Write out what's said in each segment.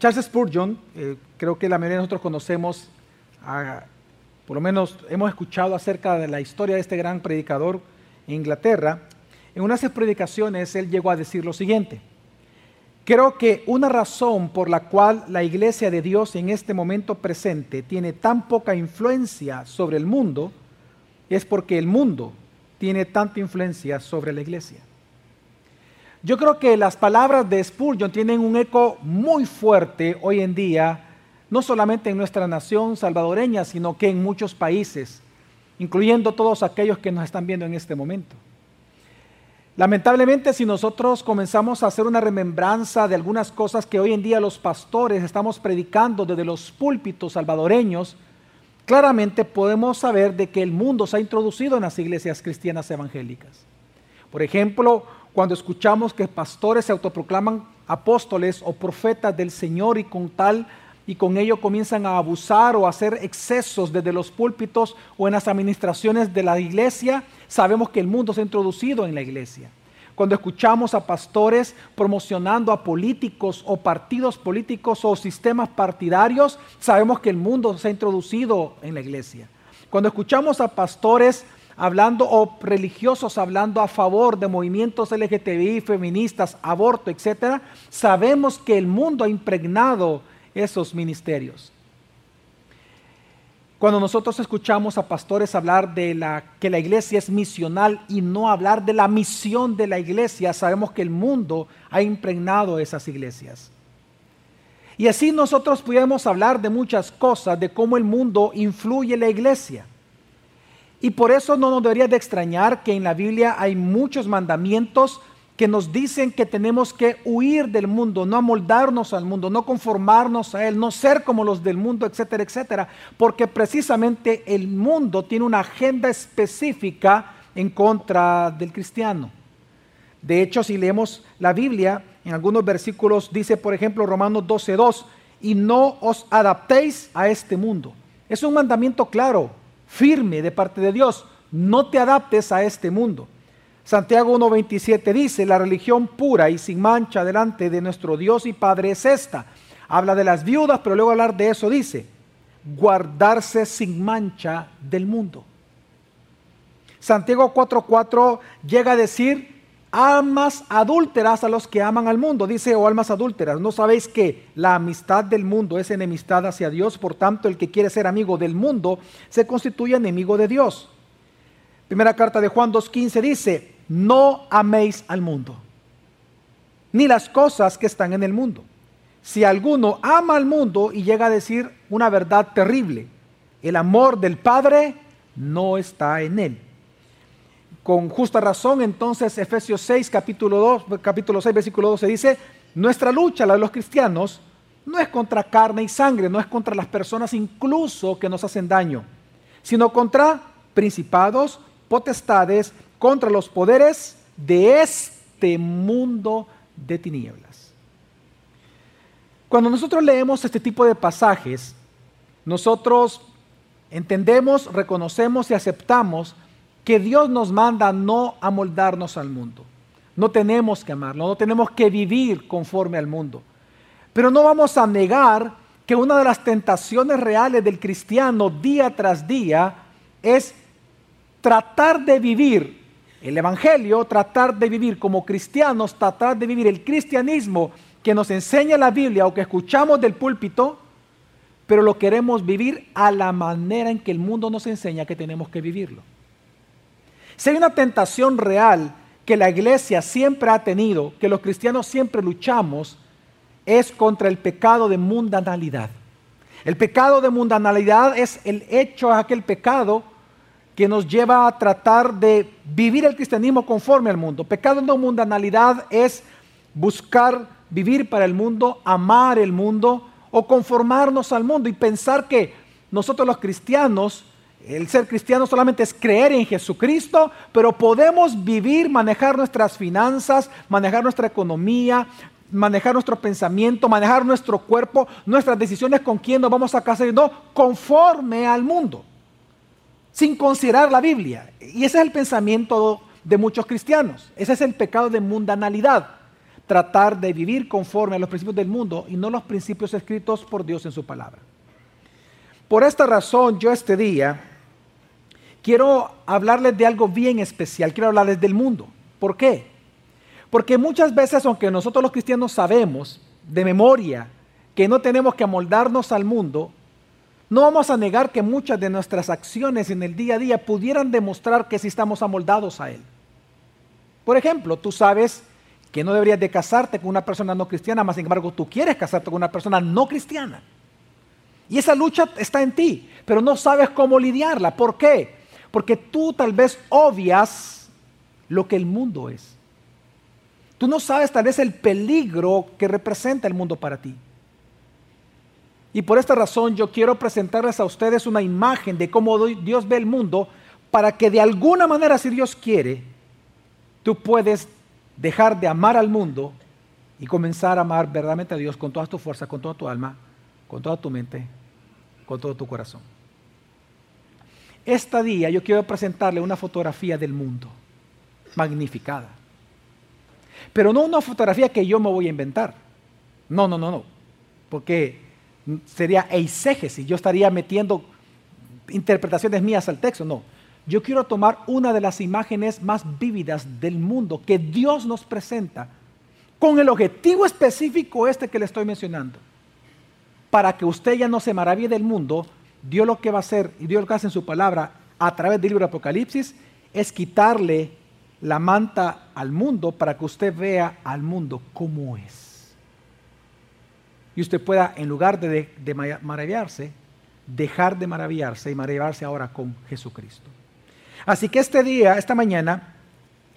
Charles Spurgeon, eh, creo que la mayoría de nosotros conocemos, por lo menos hemos escuchado acerca de la historia de este gran predicador en Inglaterra. En una de sus predicaciones él llegó a decir lo siguiente. Creo que una razón por la cual la iglesia de Dios en este momento presente tiene tan poca influencia sobre el mundo es porque el mundo tiene tanta influencia sobre la iglesia. Yo creo que las palabras de Spurgeon tienen un eco muy fuerte hoy en día, no solamente en nuestra nación salvadoreña, sino que en muchos países, incluyendo todos aquellos que nos están viendo en este momento. Lamentablemente, si nosotros comenzamos a hacer una remembranza de algunas cosas que hoy en día los pastores estamos predicando desde los púlpitos salvadoreños, claramente podemos saber de que el mundo se ha introducido en las iglesias cristianas evangélicas. Por ejemplo, cuando escuchamos que pastores se autoproclaman apóstoles o profetas del Señor y con tal y con ello comienzan a abusar o a hacer excesos desde los púlpitos o en las administraciones de la iglesia, sabemos que el mundo se ha introducido en la iglesia. Cuando escuchamos a pastores promocionando a políticos o partidos políticos o sistemas partidarios, sabemos que el mundo se ha introducido en la iglesia. Cuando escuchamos a pastores hablando o religiosos hablando a favor de movimientos LGTBI, feministas, aborto, etcétera, sabemos que el mundo ha impregnado esos ministerios. Cuando nosotros escuchamos a pastores hablar de la, que la iglesia es misional y no hablar de la misión de la iglesia, sabemos que el mundo ha impregnado esas iglesias. Y así nosotros podemos hablar de muchas cosas, de cómo el mundo influye en la iglesia. Y por eso no nos debería de extrañar que en la Biblia hay muchos mandamientos que nos dicen que tenemos que huir del mundo, no amoldarnos al mundo, no conformarnos a él, no ser como los del mundo, etcétera, etcétera, porque precisamente el mundo tiene una agenda específica en contra del cristiano. De hecho, si leemos la Biblia, en algunos versículos dice, por ejemplo, Romanos 12:2, y no os adaptéis a este mundo. Es un mandamiento claro, firme de parte de Dios. No te adaptes a este mundo. Santiago 1.27 dice, la religión pura y sin mancha delante de nuestro Dios y Padre es esta. Habla de las viudas, pero luego hablar de eso dice, guardarse sin mancha del mundo. Santiago 4.4 llega a decir, almas adúlteras a los que aman al mundo. Dice, o oh, almas adúlteras, ¿no sabéis que la amistad del mundo es enemistad hacia Dios? Por tanto, el que quiere ser amigo del mundo se constituye enemigo de Dios. Primera carta de Juan 2.15 dice, no améis al mundo, ni las cosas que están en el mundo. Si alguno ama al mundo y llega a decir una verdad terrible, el amor del Padre no está en él. Con justa razón, entonces, Efesios 6, capítulo 2, capítulo 6, versículo 12 dice, nuestra lucha, la de los cristianos, no es contra carne y sangre, no es contra las personas incluso que nos hacen daño, sino contra principados, potestades, contra los poderes de este mundo de tinieblas. Cuando nosotros leemos este tipo de pasajes, nosotros entendemos, reconocemos y aceptamos que Dios nos manda no amoldarnos al mundo. No tenemos que amarlo, no tenemos que vivir conforme al mundo. Pero no vamos a negar que una de las tentaciones reales del cristiano día tras día es tratar de vivir el Evangelio, tratar de vivir como cristianos, tratar de vivir el cristianismo que nos enseña la Biblia o que escuchamos del púlpito, pero lo queremos vivir a la manera en que el mundo nos enseña que tenemos que vivirlo. Si hay una tentación real que la iglesia siempre ha tenido, que los cristianos siempre luchamos, es contra el pecado de mundanalidad. El pecado de mundanalidad es el hecho, aquel pecado que nos lleva a tratar de vivir el cristianismo conforme al mundo. Pecado no mundanalidad es buscar vivir para el mundo, amar el mundo o conformarnos al mundo y pensar que nosotros los cristianos, el ser cristiano solamente es creer en Jesucristo, pero podemos vivir, manejar nuestras finanzas, manejar nuestra economía, manejar nuestro pensamiento, manejar nuestro cuerpo, nuestras decisiones con quién nos vamos a casar, no, conforme al mundo sin considerar la Biblia. Y ese es el pensamiento de muchos cristianos. Ese es el pecado de mundanalidad. tratar de vivir conforme a los principios del mundo y no los principios escritos por Dios en su palabra. Por esta razón, yo este día quiero hablarles de algo bien especial, quiero hablarles del mundo. ¿Por qué? Porque muchas veces, aunque nosotros los cristianos sabemos de memoria que no tenemos que amoldarnos al mundo, no vamos a negar que muchas de nuestras acciones en el día a día pudieran demostrar que sí estamos amoldados a Él. Por ejemplo, tú sabes que no deberías de casarte con una persona no cristiana, más sin embargo tú quieres casarte con una persona no cristiana. Y esa lucha está en ti, pero no sabes cómo lidiarla. ¿Por qué? Porque tú tal vez obvias lo que el mundo es. Tú no sabes tal vez el peligro que representa el mundo para ti. Y por esta razón yo quiero presentarles a ustedes una imagen de cómo Dios ve el mundo para que de alguna manera, si Dios quiere, tú puedes dejar de amar al mundo y comenzar a amar verdaderamente a Dios con toda tu fuerza, con toda tu alma, con toda tu mente, con todo tu corazón. Esta día yo quiero presentarle una fotografía del mundo, magnificada. Pero no una fotografía que yo me voy a inventar. No, no, no, no. Porque sería eisegesis, yo estaría metiendo interpretaciones mías al texto, no. Yo quiero tomar una de las imágenes más vívidas del mundo que Dios nos presenta con el objetivo específico este que le estoy mencionando. Para que usted ya no se maraville del mundo, Dios lo que va a hacer y Dios lo que hace en su palabra a través del libro de Apocalipsis es quitarle la manta al mundo para que usted vea al mundo como es y usted pueda, en lugar de, maravillarse, dejar de maravillarse y maravillarse ahora con Jesucristo. Así que este día, esta mañana,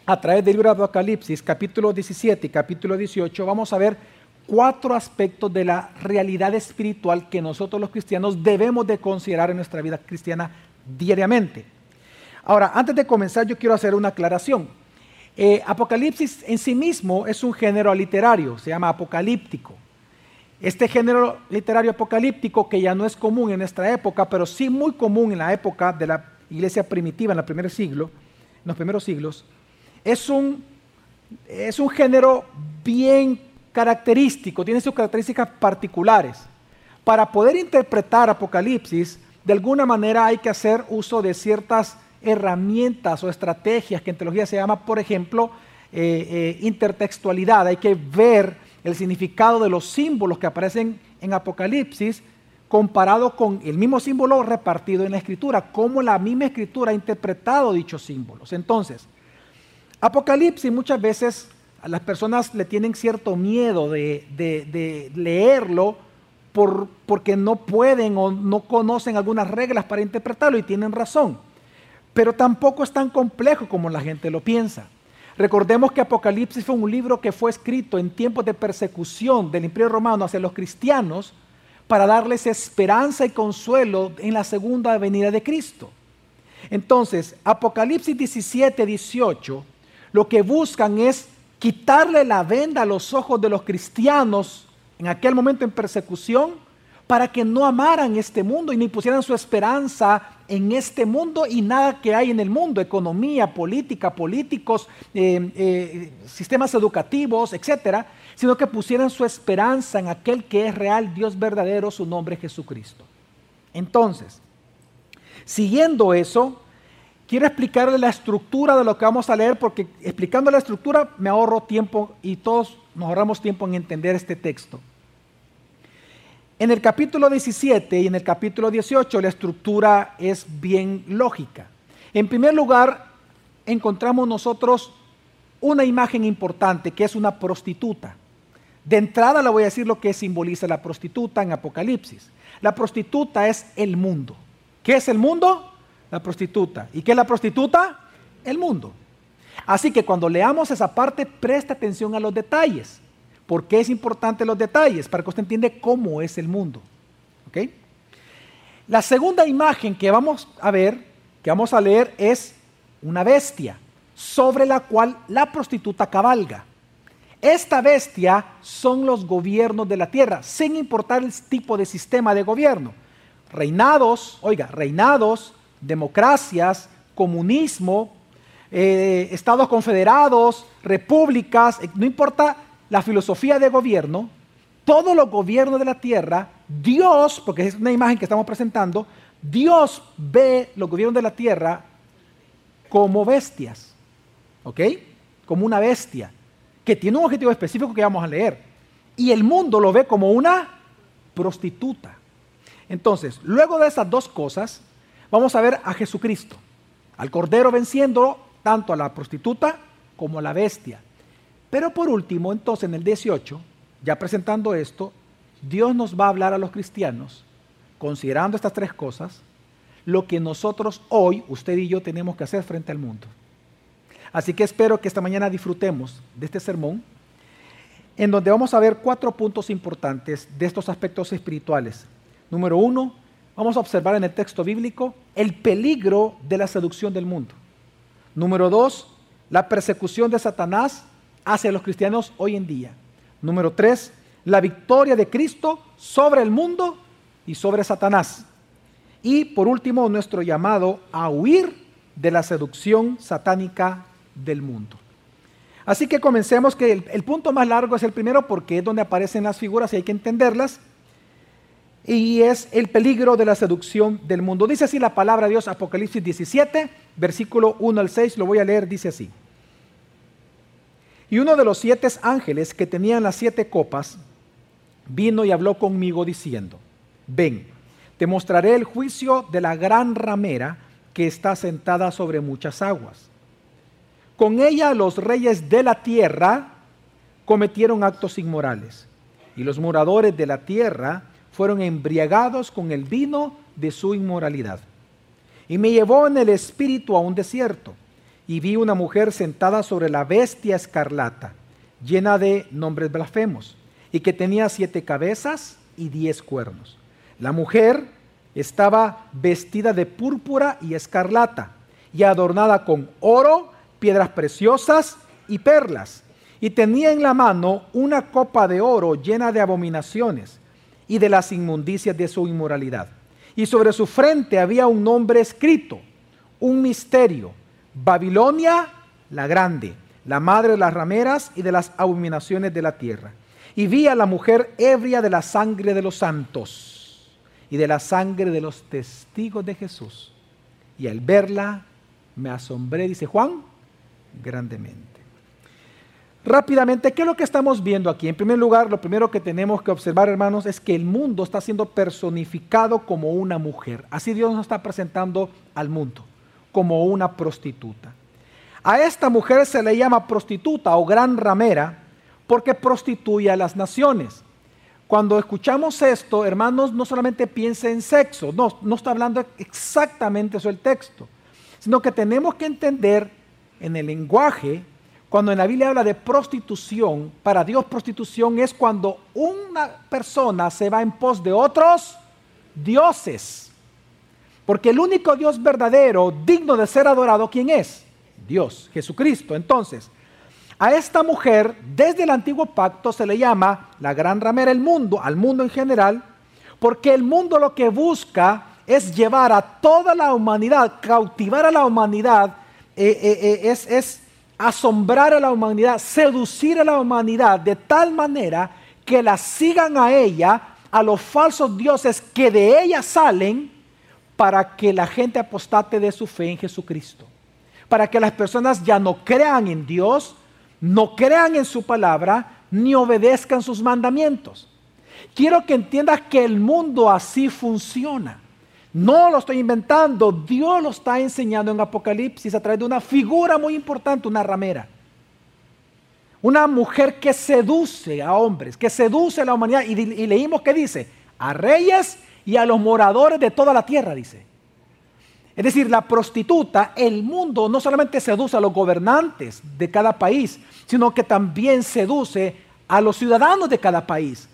a través del libro de Apocalipsis, capítulo 17 y capítulo 18, vamos a ver cuatro aspectos de la realidad espiritual que nosotros los cristianos debemos de considerar en nuestra vida cristiana diariamente. Ahora, antes de comenzar, yo quiero hacer una aclaración. Eh, Apocalipsis en sí mismo es un género literario, se llama apocalíptico. Este género literario apocalíptico, que ya no es común en nuestra época, pero sí muy común en la época de la iglesia primitiva, en, el primer siglo, en los primeros siglos, es un, es un género bien característico, tiene sus características particulares. Para poder interpretar Apocalipsis, de alguna manera hay que hacer uso de ciertas herramientas o estrategias que en teología se llama, por ejemplo, eh, eh, intertextualidad. Hay que ver el significado de los símbolos que aparecen en Apocalipsis comparado con el mismo símbolo repartido en la escritura, cómo la misma escritura ha interpretado dichos símbolos. Entonces, Apocalipsis muchas veces a las personas le tienen cierto miedo de, leerlo por, porque no pueden o no conocen algunas reglas para interpretarlo y tienen razón. Pero tampoco es tan complejo como la gente lo piensa. Recordemos que Apocalipsis fue un libro que fue escrito en tiempos de persecución del Imperio Romano hacia los cristianos para darles esperanza y consuelo en la segunda venida de Cristo. Entonces, Apocalipsis 17, 18, lo que buscan es quitarle la venda a los ojos de los cristianos en aquel momento en persecución para que no amaran este mundo y ni pusieran su esperanza en este mundo y nada que hay en el mundo, economía, política, políticos, eh, eh, sistemas educativos, etcétera, sino que pusieran su esperanza en aquel que es real, Dios verdadero, su nombre Jesucristo. Entonces, siguiendo eso, quiero explicarle la estructura de lo que vamos a leer, porque explicando la estructura me ahorro tiempo y todos nos ahorramos tiempo en entender este texto. En el capítulo 17 y en el capítulo 18 la estructura es bien lógica. En primer lugar, encontramos nosotros una imagen importante que es una prostituta. De entrada le voy a decir lo que simboliza la prostituta en Apocalipsis. La prostituta es el mundo. ¿Qué es el mundo? La prostituta. ¿Y qué es la prostituta? El mundo. Así que cuando leamos esa parte, presta atención a los detalles. ¿Por qué es importante los detalles? Para que usted entienda cómo es el mundo. La segunda imagen que vamos a ver, que vamos a leer, es una bestia sobre la cual la prostituta cabalga. Esta bestia son los gobiernos de la tierra, sin importar el tipo de sistema de gobierno. Reinados, oiga, reinados, democracias, comunismo, eh, estados confederados, repúblicas, no importa la filosofía de gobierno, todos los gobiernos de la tierra, Dios, porque es una imagen que estamos presentando, Dios ve los gobiernos de la tierra como bestias, ¿ok? Como una bestia, que tiene un objetivo específico que vamos a leer. Y el mundo lo ve como una prostituta. Entonces, luego de esas dos cosas, vamos a ver a Jesucristo, al Cordero venciendo tanto a la prostituta como a la bestia. Pero por último, entonces en el 18, ya presentando esto, Dios nos va a hablar a los cristianos, considerando estas tres cosas, lo que nosotros hoy, usted y yo, tenemos que hacer frente al mundo. Así que espero que esta mañana disfrutemos de este sermón, en donde vamos a ver cuatro puntos importantes de estos aspectos espirituales. Número uno, vamos a observar en el texto bíblico el peligro de la seducción del mundo. Número dos, la persecución de Satanás hacia los cristianos hoy en día. Número tres, la victoria de Cristo sobre el mundo y sobre Satanás. Y por último, nuestro llamado a huir de la seducción satánica del mundo. Así que comencemos que el, punto más largo es el primero porque es donde aparecen las figuras y hay que entenderlas. Y es el peligro de la seducción del mundo. Dice así la palabra de Dios, Apocalipsis 17, versículo 1 al 6, lo voy a leer, dice así. Y uno de los siete ángeles que tenían las siete copas vino y habló conmigo diciendo, ven, te mostraré el juicio de la gran ramera que está sentada sobre muchas aguas. Con ella los reyes de la tierra cometieron actos inmorales y los moradores de la tierra fueron embriagados con el vino de su inmoralidad. Y me llevó en el espíritu a un desierto y vi una mujer sentada sobre la bestia escarlata, llena de nombres blasfemos, y que tenía siete cabezas y diez cuernos. La mujer estaba vestida de púrpura y escarlata, y adornada con oro, piedras preciosas y perlas, y tenía en la mano una copa de oro llena de abominaciones y de las inmundicias de su inmoralidad. Y sobre su frente había un nombre escrito, un misterio Babilonia la grande, la madre de las rameras y de las abominaciones de la tierra. Y vi a la mujer ebria de la sangre de los santos y de la sangre de los testigos de Jesús. Y al verla me asombré, dice Juan, grandemente. Rápidamente, ¿qué es lo que estamos viendo aquí? En primer lugar, lo primero que tenemos que observar, hermanos, es que el mundo está siendo personificado como una mujer. Así Dios nos está presentando al mundo como una prostituta. A esta mujer se le llama prostituta o gran ramera porque prostituye a las naciones. Cuando escuchamos esto, hermanos, no solamente piense en sexo, no, no está hablando exactamente eso el texto, sino que tenemos que entender en el lenguaje, cuando en la Biblia habla de prostitución, para Dios prostitución es cuando una persona se va en pos de otros dioses. Porque el único Dios verdadero, digno de ser adorado, ¿quién es? Dios, Jesucristo. Entonces, a esta mujer, desde el antiguo pacto, se le llama la gran ramera del mundo, al mundo en general, porque el mundo lo que busca es llevar a toda la humanidad, cautivar a la humanidad, eh, eh, eh, es, es asombrar a la humanidad, seducir a la humanidad de tal manera que la sigan a ella, a los falsos dioses que de ella salen, para que la gente apostate de su fe en Jesucristo. Para que las personas ya no crean en Dios, no crean en su palabra, ni obedezcan sus mandamientos. Quiero que entiendas que el mundo así funciona. No lo estoy inventando, Dios lo está enseñando en Apocalipsis a través de una figura muy importante, una ramera. Una mujer que seduce a hombres, que seduce a la humanidad. Y, leímos que dice, a reyes y a los moradores de toda la tierra, dice. Es decir, la prostituta, el mundo no solamente seduce a los gobernantes de cada país, sino que también seduce a los ciudadanos de cada país,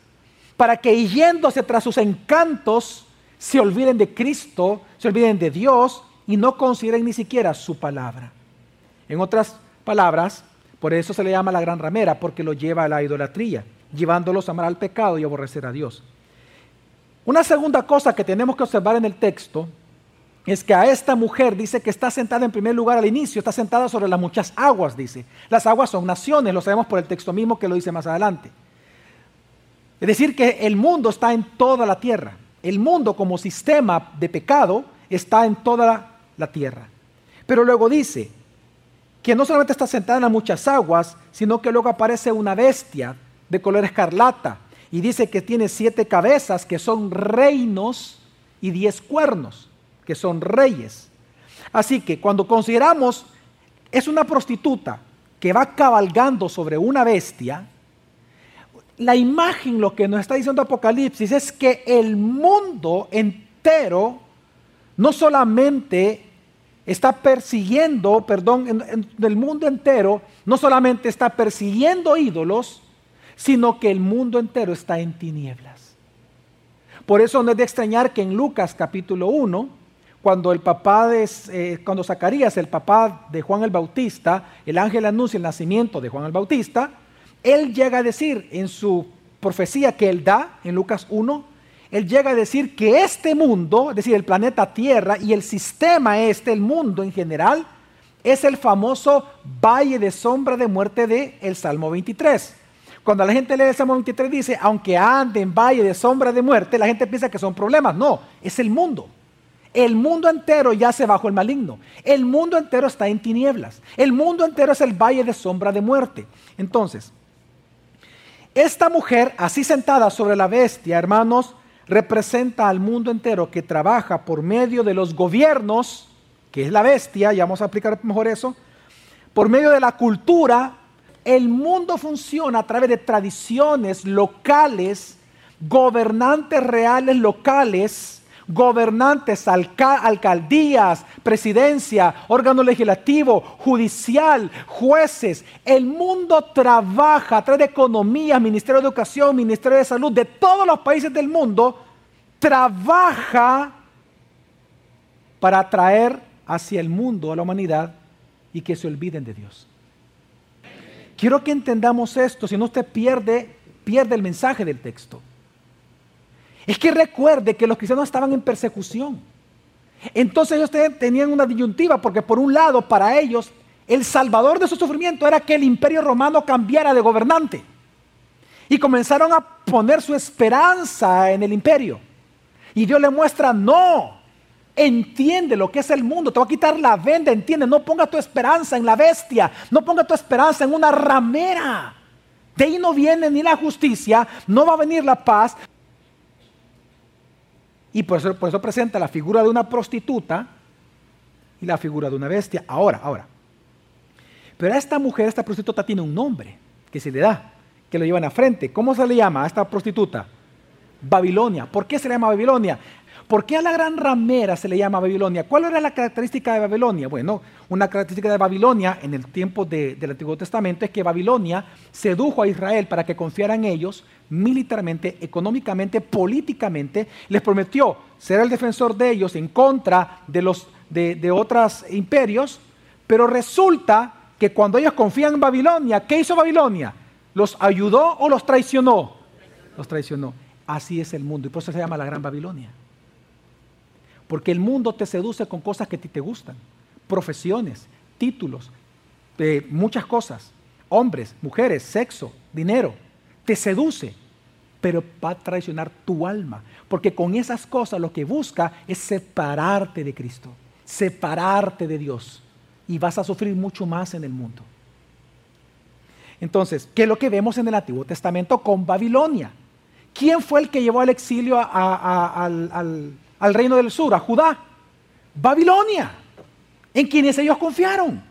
para que yéndose tras sus encantos, se olviden de Cristo, se olviden de Dios y no consideren ni siquiera su palabra. En otras palabras, por eso se le llama la gran ramera, porque lo lleva a la idolatría, llevándolos a amar al pecado y aborrecer a Dios. Una segunda cosa que tenemos que observar en el texto es que a esta mujer dice que está sentada en primer lugar al inicio, está sentada sobre las muchas aguas, dice. Las aguas son naciones, lo sabemos por el texto mismo que lo dice más adelante. Es decir, que el mundo está en toda la tierra. El mundo como sistema de pecado está en toda la tierra. Pero luego dice que no solamente está sentada en muchas aguas, sino que luego aparece una bestia de color escarlata y dice que tiene siete cabezas que son reinos y diez cuernos que son reyes. Así que cuando consideramos es una prostituta que va cabalgando sobre una bestia, la imagen, lo que nos está diciendo Apocalipsis, es que el mundo entero no solamente está persiguiendo, perdón, en, el mundo entero no solamente está persiguiendo ídolos, sino que el mundo entero está en tinieblas. Por eso no es de extrañar que en Lucas capítulo 1, cuando el papá de, eh, cuando Zacarías, el papá de Juan el Bautista, el ángel anuncia el nacimiento de Juan el Bautista, él llega a decir en su profecía que él da, en Lucas 1, él llega a decir que este mundo, es decir, el planeta Tierra y el sistema este, el mundo en general, es el famoso valle de sombra de muerte de el Salmo 23. Cuando la gente lee el Salmo 23 dice, aunque ande en valle de sombra de muerte, la gente piensa que son problemas. No, es el mundo. El mundo entero yace bajo el maligno. El mundo entero está en tinieblas. El mundo entero es el valle de sombra de muerte. Entonces, esta mujer, así sentada sobre la bestia, hermanos, representa al mundo entero que trabaja por medio de los gobiernos, que es la bestia, ya vamos a aplicar mejor eso, por medio de la cultura, el mundo funciona a través de tradiciones locales, gobernantes reales locales, gobernantes, alcaldías, presidencia, órgano legislativo, judicial, jueces. El mundo trabaja a través de economía, Ministerio de Educación, Ministerio de Salud, de todos los países del mundo, trabaja para atraer hacia el mundo, a la humanidad, y que se olviden de Dios. Quiero que entendamos esto, si no usted pierde, pierde el mensaje del texto. Es que recuerde que los cristianos estaban en persecución. Entonces ellos tenían una disyuntiva porque por un lado para ellos el salvador de su sufrimiento era que el imperio romano cambiara de gobernante. Y comenzaron a poner su esperanza en el imperio. Y Dios le muestra, no, entiende lo que es el mundo, te va a quitar la venda, entiende, no ponga tu esperanza en la bestia, no ponga tu esperanza en una ramera. De ahí no viene ni la justicia, no va a venir la paz, y por eso, presenta la figura de una prostituta y la figura de una bestia. Ahora, ahora. Pero a esta mujer, esta prostituta tiene un nombre que se le da, que lo llevan a frente. ¿Cómo se le llama a esta prostituta? Babilonia. ¿Por qué se le llama Babilonia? ¿Por qué a la gran ramera se le llama Babilonia? ¿Cuál era la característica de Babilonia? Bueno, una característica de Babilonia en el tiempo del Antiguo Testamento es que Babilonia sedujo a Israel para que confiara en ellos militarmente, económicamente, políticamente. Les prometió ser el defensor de ellos en contra de, de, de otros imperios, pero resulta que cuando ellos confían en Babilonia, ¿qué hizo Babilonia? ¿Los ayudó o los traicionó? Los traicionó. Así es el mundo y por eso se llama la Gran Babilonia. Porque el mundo te seduce con cosas que a ti te gustan. Profesiones, títulos, eh, muchas cosas. Hombres, mujeres, sexo, dinero. Te seduce, pero va a traicionar tu alma. Porque con esas cosas lo que busca es separarte de Cristo, separarte de Dios. Y vas a sufrir mucho más en el mundo. Entonces, ¿qué es lo que vemos en el Antiguo Testamento con Babilonia? ¿Quién fue el que llevó al exilio al al reino del sur, a Judá, Babilonia, en quienes ellos confiaron.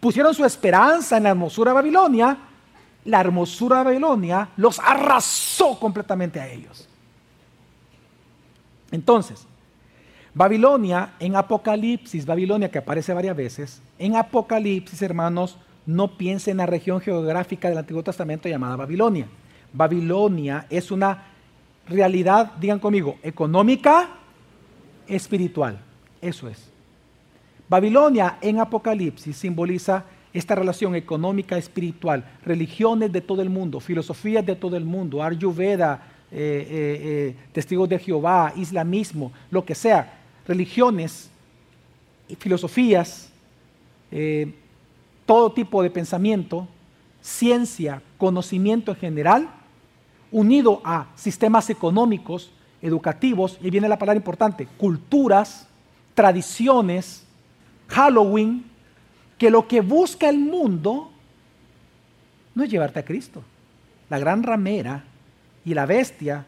Pusieron su esperanza en la hermosura de Babilonia. La hermosura de Babilonia los arrasó completamente a ellos. Entonces, Babilonia en Apocalipsis, Babilonia que aparece varias veces, en Apocalipsis, hermanos, no piensen en la región geográfica del Antiguo Testamento llamada Babilonia. Babilonia es una realidad, digan conmigo, económica, espiritual. Eso es. Babilonia en Apocalipsis simboliza esta relación económica espiritual, religiones de todo el mundo, filosofías de todo el mundo, Ayurveda, eh, eh, eh, testigos de Jehová, islamismo, lo que sea, religiones filosofías, eh, todo tipo de pensamiento, ciencia, conocimiento en general, unido a sistemas económicos, educativos, y viene la palabra importante, culturas, tradiciones, Halloween, que lo que busca el mundo no es llevarte a Cristo. La gran ramera y la bestia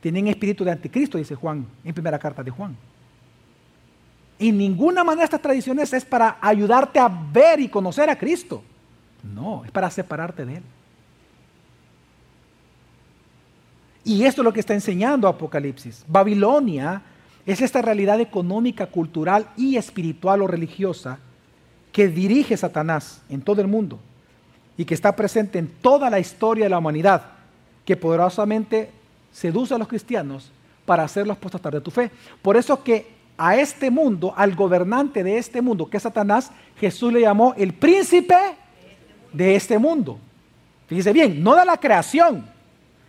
tienen espíritu de anticristo, dice Juan en primera carta de Juan. Y ninguna manera estas tradiciones es para ayudarte a ver y conocer a Cristo. No, es para separarte de Él. Y esto es lo que está enseñando Apocalipsis. Babilonia es esta realidad económica, cultural y espiritual o religiosa que dirige Satanás en todo el mundo y que está presente en toda la historia de la humanidad, que poderosamente seduce a los cristianos para hacerlos apostatar de tu fe. Por eso que a este mundo, al gobernante de este mundo, que es Satanás, Jesús le llamó el príncipe de este mundo. Fíjese bien, no de la creación.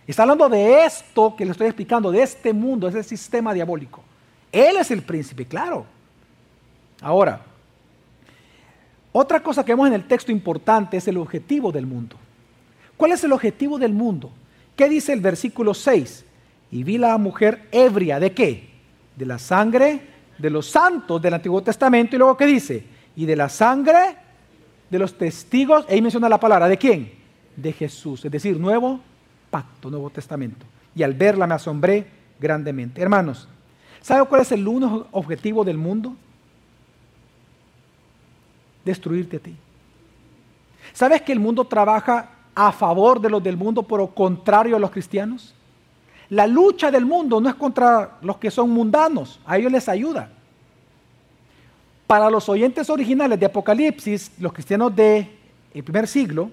Está hablando de esto que le estoy explicando, de este mundo, ese sistema diabólico. Él es el príncipe, claro. Ahora, otra cosa que vemos en el texto importante es el objetivo del mundo. ¿Cuál es el objetivo del mundo? ¿Qué dice el versículo 6? Y vi la mujer ebria, ¿de qué? De la sangre de los santos del Antiguo Testamento y luego ¿qué dice? Y de la sangre de los testigos, ahí menciona la palabra, ¿de quién? De Jesús, es decir, nuevo pacto, nuevo testamento. Y al verla me asombré grandemente. Hermanos, ¿sabe cuál es el único objetivo del mundo? Destruirte a ti. ¿Sabes que el mundo trabaja a favor de los del mundo, pero contrario a los cristianos? La lucha del mundo no es contra los que son mundanos, a ellos les ayuda. Para los oyentes originales de Apocalipsis, los cristianos del primer siglo,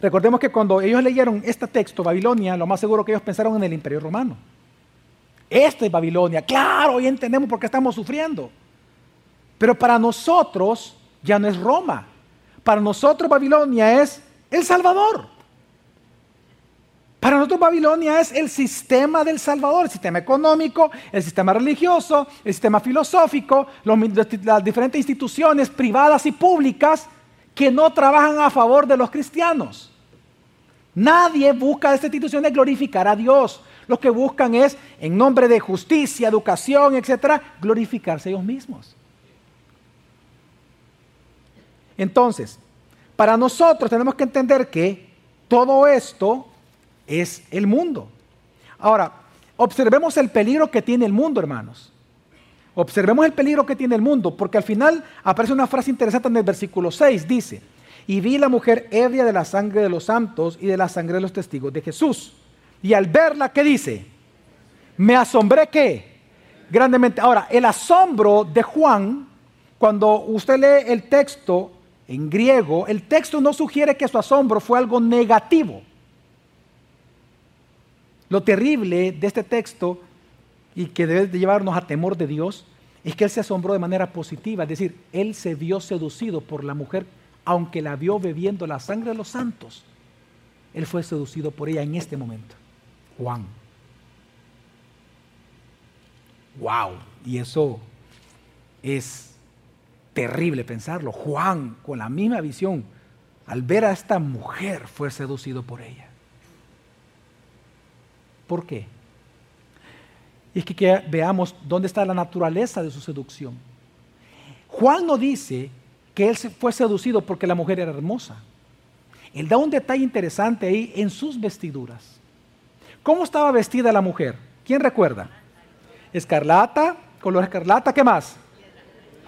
recordemos que cuando ellos leyeron este texto, Babilonia, lo más seguro que ellos pensaron en el imperio romano. Esta es Babilonia, claro, hoy entendemos por qué estamos sufriendo. Pero para nosotros ya no es Roma. Para nosotros Babilonia es el Salvador. Para nosotros Babilonia es el sistema del Salvador, el sistema económico, el sistema religioso, el sistema filosófico, las diferentes instituciones privadas y públicas que no trabajan a favor de los cristianos. Nadie busca de estas instituciones glorificar a Dios. Lo que buscan es, en nombre de justicia, educación, etcétera, glorificarse ellos mismos. Entonces, para nosotros tenemos que entender que todo esto es el mundo. Ahora, observemos el peligro que tiene el mundo, hermanos. Observemos el peligro que tiene el mundo, porque al final aparece una frase interesante en el versículo 6, dice, y vi la mujer ebria de la sangre de los santos y de la sangre de los testigos de Jesús. Y al verla, ¿qué dice? Me asombré que grandemente. Ahora, el asombro de Juan, cuando usted lee el texto en griego, el texto no sugiere que su asombro fue algo negativo. Lo terrible de este texto y que debe de llevarnos a temor de Dios es que él se asombró de manera positiva, es decir, él se vio seducido por la mujer, aunque la vio bebiendo la sangre de los santos. Él fue seducido por ella en este momento. Juan. Wow, y eso es terrible pensarlo. Juan, con la misma visión, al ver a esta mujer, fue seducido por ella. ¿Por qué? Y es que, veamos dónde está la naturaleza de su seducción. Juan no dice que él fue seducido porque la mujer era hermosa. Él da un detalle interesante ahí en sus vestiduras. ¿Cómo estaba vestida la mujer? ¿Quién recuerda? Escarlata, color escarlata, ¿qué más?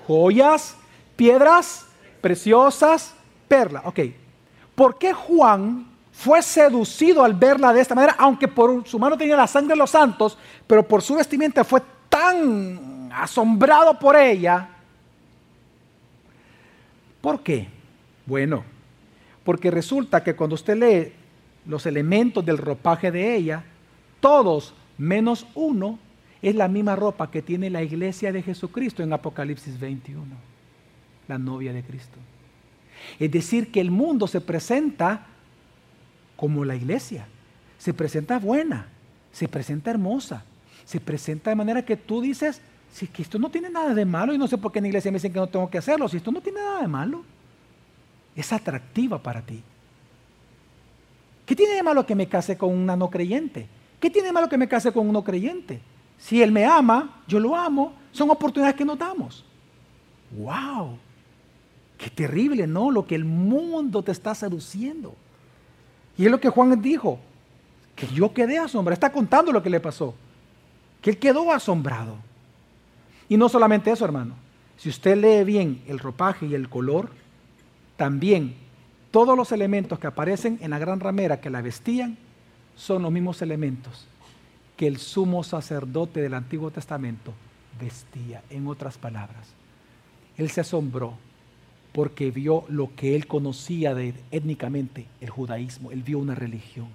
Joyas, piedras preciosas, perla. Ok. ¿Por qué Juan fue seducido al verla de esta manera, aunque por su mano tenía la sangre de los santos, pero por su vestimenta fue tan asombrado por ella. ¿Por qué? Bueno, porque resulta que cuando usted lee los elementos del ropaje de ella, todos menos uno es la misma ropa que tiene la iglesia de Jesucristo en Apocalipsis 21, la novia de Cristo. Es decir, que el mundo se presenta como la iglesia. Se presenta buena, se presenta hermosa, se presenta de manera que tú dices, si que esto no tiene nada de malo y no sé por qué en la iglesia me dicen que no tengo que hacerlo, si esto no tiene nada de malo, es atractiva para ti. ¿Qué tiene de malo que me case con una no creyente? ¿Qué tiene de malo que me case con un no creyente? Si él me ama, yo lo amo, son oportunidades que nos damos. ¡Wow! Qué terrible, ¿no? Lo que el mundo te está seduciendo. Y es lo que Juan dijo, que yo quedé asombrado. Está contando lo que le pasó. Que él quedó asombrado. Y no solamente eso, hermano. Si usted lee bien el ropaje y el color, también todos los elementos que aparecen en la gran ramera que la vestían son los mismos elementos que el sumo sacerdote del Antiguo Testamento vestía. En otras palabras, él se asombró porque vio lo que él conocía de étnicamente, el judaísmo. Él vio una religión.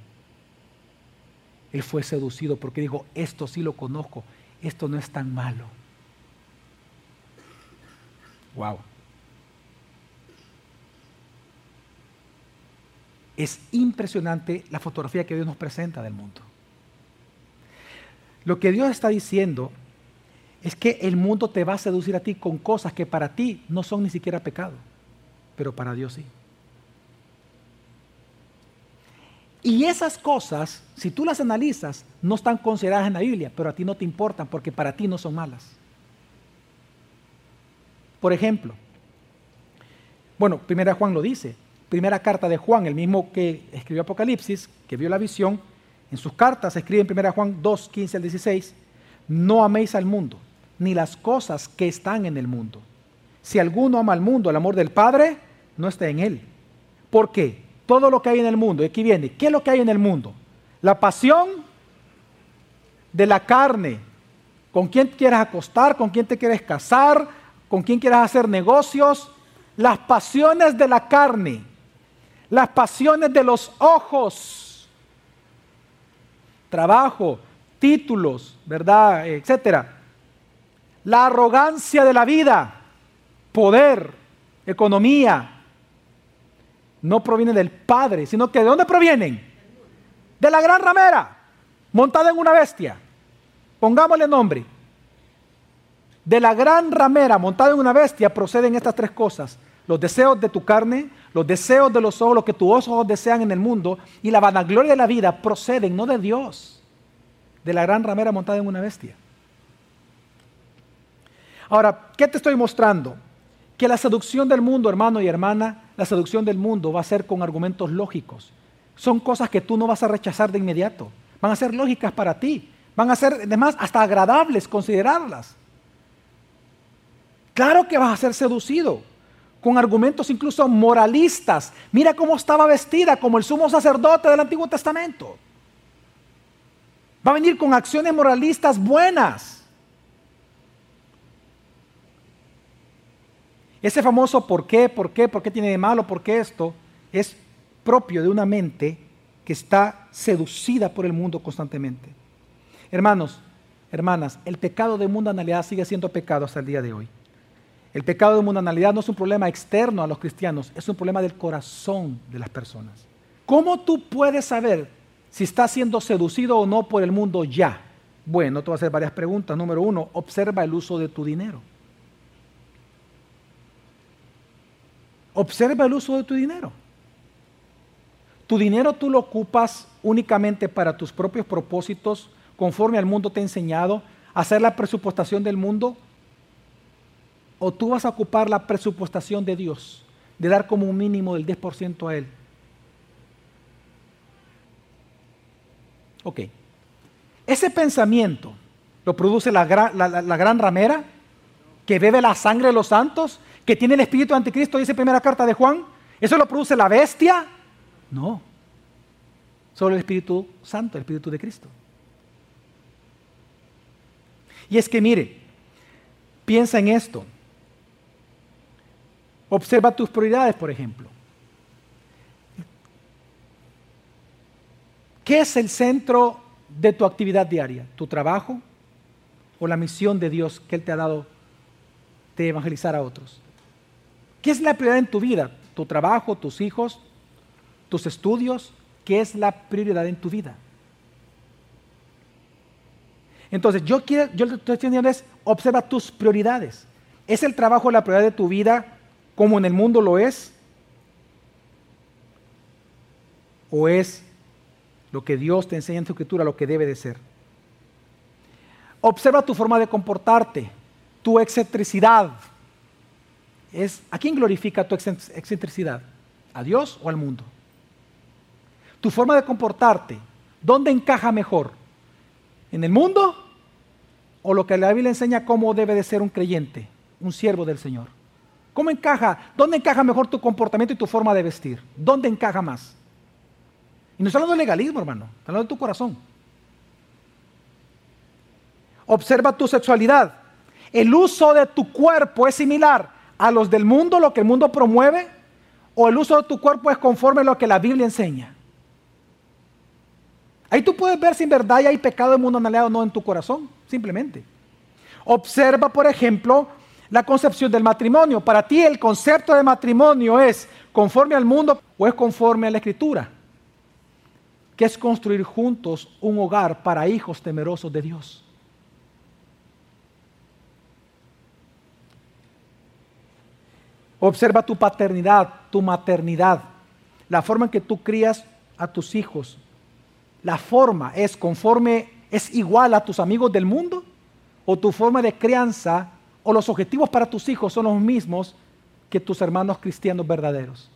Él fue seducido porque dijo, esto sí lo conozco, esto no es tan malo. Wow. Es impresionante la fotografía que Dios nos presenta del mundo. Lo que Dios está diciendo es que el mundo te va a seducir a ti con cosas que para ti no son ni siquiera pecado, pero para Dios sí. Y esas cosas, si tú las analizas, no están consideradas en la Biblia, pero a ti no te importan porque para ti no son malas. Por ejemplo, bueno, primera Juan lo dice, primera carta de Juan, el mismo que escribió Apocalipsis, que vio la visión, en sus cartas escribe en primera Juan 2, 15 al 16, no améis al mundo, ni las cosas que están en el mundo. Si alguno ama al mundo, el amor del Padre no está en él. ¿Por qué? Todo lo que hay en el mundo, aquí viene, ¿qué es lo que hay en el mundo? La pasión de la carne, con quién quieres acostar, con quién te quieres casar, con quién quieres hacer negocios, las pasiones de la carne, las pasiones de los ojos, trabajo, títulos, ¿verdad? Etcétera la arrogancia de la vida, poder, economía, no proviene del Padre, sino que ¿de dónde provienen? De la gran ramera, montada en una bestia. Pongámosle nombre. De la gran ramera montada en una bestia proceden estas tres cosas. Los deseos de tu carne, los deseos de los ojos, lo que tus ojos desean en el mundo y la vanagloria de la vida proceden no de Dios, de la gran ramera montada en una bestia. Ahora, ¿qué te estoy mostrando? Que la seducción del mundo, hermano y hermana, la seducción del mundo va a ser con argumentos lógicos. Son cosas que tú no vas a rechazar de inmediato. Van a ser lógicas para ti. Van a ser, además, hasta agradables considerarlas. Claro que vas a ser seducido con argumentos incluso moralistas. Mira cómo estaba vestida como el sumo sacerdote del Antiguo Testamento. Va a venir con acciones moralistas buenas. Ese famoso por qué, por qué, por qué tiene de malo, por qué esto, es propio de una mente que está seducida por el mundo constantemente. Hermanos, hermanas, el pecado de mundanalidad sigue siendo pecado hasta el día de hoy. El pecado de mundanalidad no es un problema externo a los cristianos, es un problema del corazón de las personas. ¿Cómo tú puedes saber si estás siendo seducido o no por el mundo ya? Bueno, te voy a hacer varias preguntas. Número uno, observa el uso de tu dinero. Observa el uso de tu dinero. Tu dinero tú lo ocupas únicamente para tus propios propósitos, conforme al mundo te ha enseñado, hacer la presupuestación del mundo, o tú vas a ocupar la presupuestación de Dios, de dar como un mínimo del 10% a Él. Ok. Ese pensamiento lo produce la, la gran ramera que bebe la sangre de los santos que tiene el espíritu anticristo, dice primera carta de Juan, ¿eso lo produce la bestia? No, solo el Espíritu Santo, el Espíritu de Cristo. Y es que mire, piensa en esto. Observa tus prioridades, por ejemplo. ¿Qué es el centro de tu actividad diaria? ¿Tu trabajo o la misión de Dios que Él te ha dado de evangelizar a otros? ¿Qué es la prioridad en tu vida? ¿Tu trabajo, tus hijos, tus estudios? ¿Qué es la prioridad en tu vida? Entonces, yo quiero, yo lo que estoy diciendo es, observa tus prioridades. ¿Es el trabajo la prioridad de tu vida como en el mundo lo es? ¿O es lo que Dios te enseña en tu escritura lo que debe de ser? Observa tu forma de comportarte, tu excentricidad. Es, ¿A quién glorifica tu excentricidad? ¿A Dios o al mundo? Tu forma de comportarte, ¿dónde encaja mejor? ¿En el mundo o lo que la Biblia enseña cómo debe de ser un creyente, un siervo del Señor? ¿Cómo encaja? ¿Dónde encaja mejor tu comportamiento y tu forma de vestir? ¿Dónde encaja más? Y no está hablando de legalismo, hermano, está hablando de tu corazón. Observa tu sexualidad. ¿El uso de tu cuerpo es similar a los del mundo, lo que el mundo promueve? ¿O el uso de tu cuerpo es conforme a lo que la Biblia enseña? Ahí tú puedes ver si en verdad hay pecado de mundo o no en tu corazón, simplemente. Observa, por ejemplo, la concepción del matrimonio. Para ti el concepto de matrimonio es conforme al mundo o es conforme a la escritura, que es construir juntos un hogar para hijos temerosos de Dios. Observa tu paternidad, tu maternidad, la forma en que tú crías a tus hijos, la forma es conforme, es igual a tus amigos del mundo o tu forma de crianza o los objetivos para tus hijos son los mismos que tus hermanos cristianos verdaderos.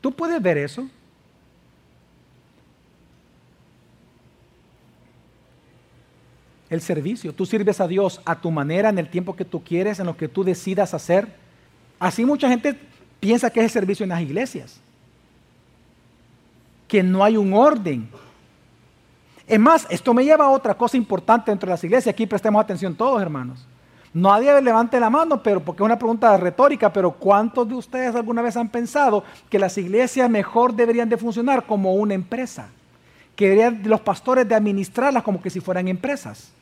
¿Tú puedes ver eso? El servicio. Tú sirves a Dios a tu manera, en el tiempo que tú quieres, en lo que tú decidas hacer. Así mucha gente piensa que es el servicio en las iglesias que no hay un orden. Es más, esto me lleva a otra cosa importante dentro de las iglesias. Aquí prestemos atención todos, hermanos. Nadie levante la mano, pero porque es una pregunta retórica, pero ¿cuántos de ustedes alguna vez han pensado que las iglesias mejor deberían de funcionar como una empresa? Que deberían los pastores de administrarlas como que si fueran empresas.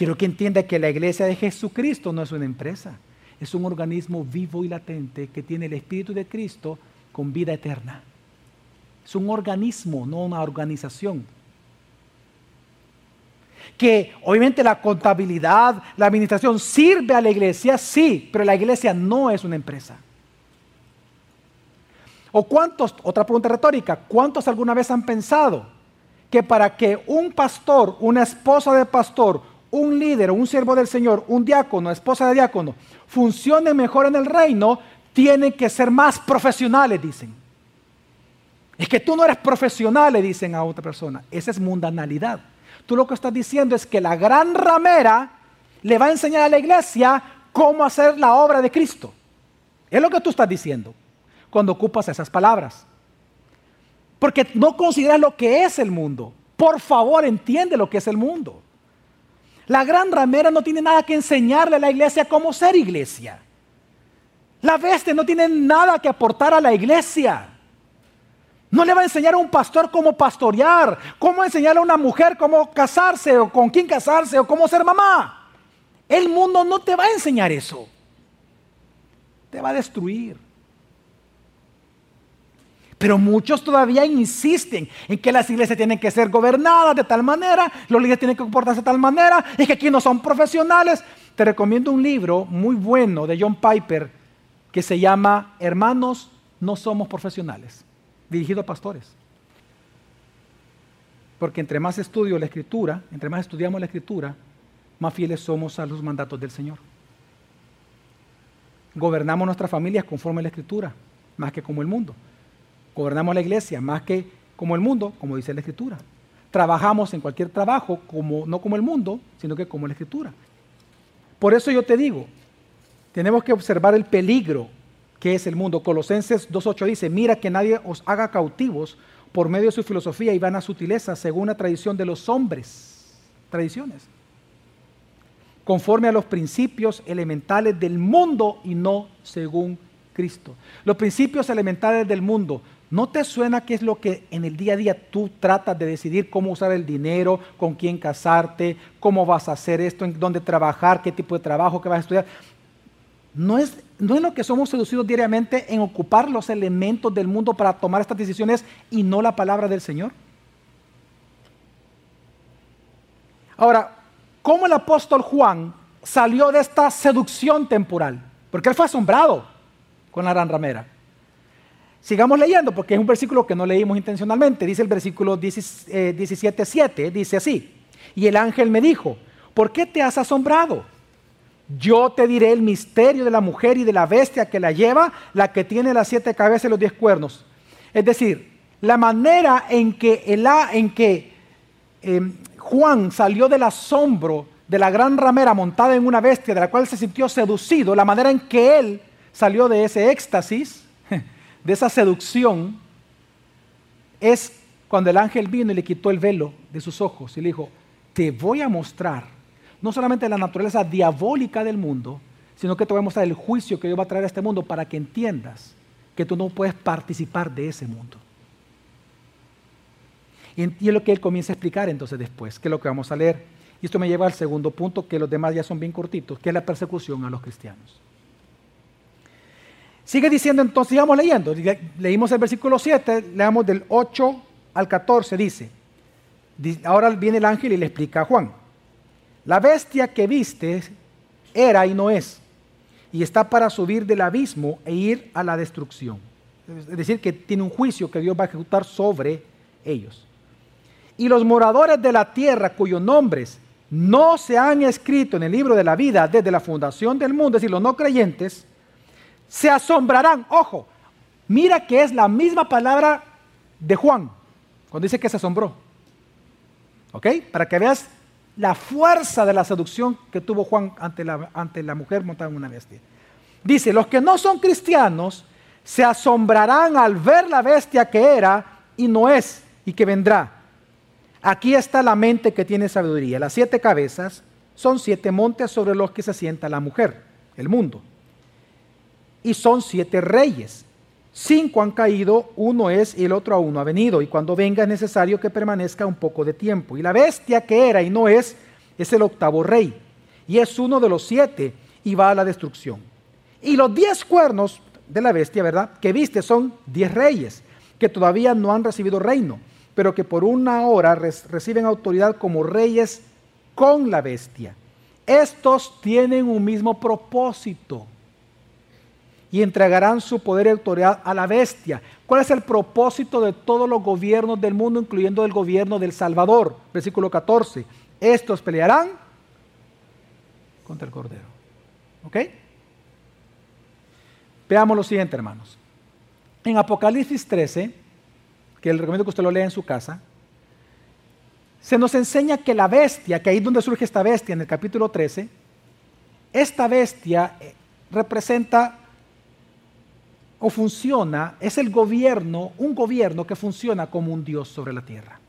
Quiero que entienda que la iglesia de Jesucristo no es una empresa es un organismo vivo y latente que tiene el Espíritu de Cristo con vida eterna. Es un organismo, no una organización. Que obviamente la contabilidad, la administración sirve a la iglesia, sí, pero la iglesia no es una empresa. ¿O cuántos, otra pregunta retórica, cuántos alguna vez han pensado que para que un pastor, una esposa de pastor, un líder, un siervo del Señor, un diácono, esposa de diácono, funcione mejor en el reino, tienen que ser más profesionales, dicen. Es que tú no eres profesional, le dicen a otra persona. Esa es mundanalidad. Tú lo que estás diciendo es que la gran ramera le va a enseñar a la iglesia cómo hacer la obra de Cristo. Es lo que tú estás diciendo cuando ocupas esas palabras. Porque no consideras lo que es el mundo. Por favor, entiende lo que es el mundo. La gran ramera no tiene nada que enseñarle a la iglesia cómo ser iglesia. La bestia no tiene nada que aportar a la iglesia. No le va a enseñar a un pastor cómo pastorear, cómo enseñarle a una mujer cómo casarse o con quién casarse o cómo ser mamá. El mundo no te va a enseñar eso. Te va a destruir. Pero muchos todavía insisten en que las iglesias tienen que ser gobernadas de tal manera, los líderes tienen que comportarse de tal manera, y que aquí no son profesionales. Te recomiendo un libro muy bueno de John Piper que se llama Hermanos, no somos profesionales, dirigido a pastores. Porque entre más estudio la escritura, entre más estudiamos la escritura, más fieles somos a los mandatos del Señor. Gobernamos nuestras familias conforme a la escritura, más que como el mundo. Gobernamos la iglesia más que como el mundo, como dice la Escritura. Trabajamos en cualquier trabajo como, no como el mundo, sino que como la Escritura. Por eso yo te digo, tenemos que observar el peligro que es el mundo. Colosenses 2.8 dice, mira que nadie os haga cautivos por medio de su filosofía y vanas sutilezas según la tradición de los hombres. Tradiciones. Conforme a los principios elementales del mundo y no según Cristo. Los principios elementales del mundo ¿No te suena que es lo que en el día a día tú tratas de decidir cómo usar el dinero, con quién casarte, cómo vas a hacer esto, en dónde trabajar, qué tipo de trabajo que vas a estudiar? No es ¿No es lo que somos seducidos diariamente en ocupar los elementos del mundo para tomar estas decisiones y no la palabra del Señor? Ahora, ¿cómo el apóstol Juan salió de esta seducción temporal? Porque él fue asombrado con la gran ramera. Sigamos leyendo porque es un versículo que no leímos intencionalmente. Dice el versículo 17.7, eh, dice así. Y el ángel me dijo, ¿por qué te has asombrado? Yo te diré el misterio de la mujer y de la bestia que la lleva, la que tiene las siete cabezas y los diez cuernos. Es decir, la manera en que, em, Juan salió del asombro de la gran ramera montada en una bestia de la cual se sintió seducido, la manera en que él salió de ese éxtasis, de esa seducción, es cuando el ángel vino y le quitó el velo de sus ojos y le dijo, te voy a mostrar no solamente la naturaleza diabólica del mundo, sino que te voy a mostrar el juicio que Dios va a traer a este mundo para que entiendas que tú no puedes participar de ese mundo. Y, es lo que él comienza a explicar entonces después, que es lo que vamos a leer. Y esto me lleva al segundo punto, que los demás ya son bien cortitos, que es la persecución a los cristianos. Sigue diciendo entonces, sigamos leyendo. Leímos el versículo 7, leamos del 8 al 14, dice. Ahora viene el ángel y le explica a Juan. La bestia que viste era y no es, y está para subir del abismo e ir a la destrucción. Es decir, que tiene un juicio que Dios va a ejecutar sobre ellos. Y los moradores de la tierra cuyos nombres no se han escrito en el libro de la vida desde la fundación del mundo, es decir, los no creyentes, se asombrarán. Ojo, mira que es la misma palabra de Juan, cuando dice que se asombró. ¿Ok? Para que veas la fuerza de la seducción que tuvo Juan ante la, ante la mujer montada en una bestia. Dice, los que no son cristianos se asombrarán al ver la bestia que era y no es y que vendrá. Aquí está la mente que tiene sabiduría. Las siete cabezas son siete montes sobre los que se sienta la mujer, el mundo. Y son siete reyes. Cinco han caído, uno es y el otro aún no ha venido. Y cuando venga es necesario que permanezca un poco de tiempo. Y la bestia que era y no es, es el octavo rey. Y es uno de los siete y va a la destrucción. Y los diez cuernos de la bestia, ¿verdad? Que viste son diez reyes que todavía no han recibido reino, pero que por una hora reciben autoridad como reyes con la bestia. Estos tienen un mismo propósito y entregarán su poder y autoridad a la bestia. ¿Cuál es el propósito de todos los gobiernos del mundo, incluyendo el gobierno del Salvador? Versículo 14. Estos pelearán contra el Cordero. ¿Ok? Veamos lo siguiente, hermanos. En Apocalipsis 13, que les recomiendo que usted lo lea en su casa, se nos enseña que la bestia, que ahí es donde surge esta bestia en el capítulo 13, esta bestia eh, representa o funciona, es el gobierno, un gobierno que funciona como un Dios sobre la tierra.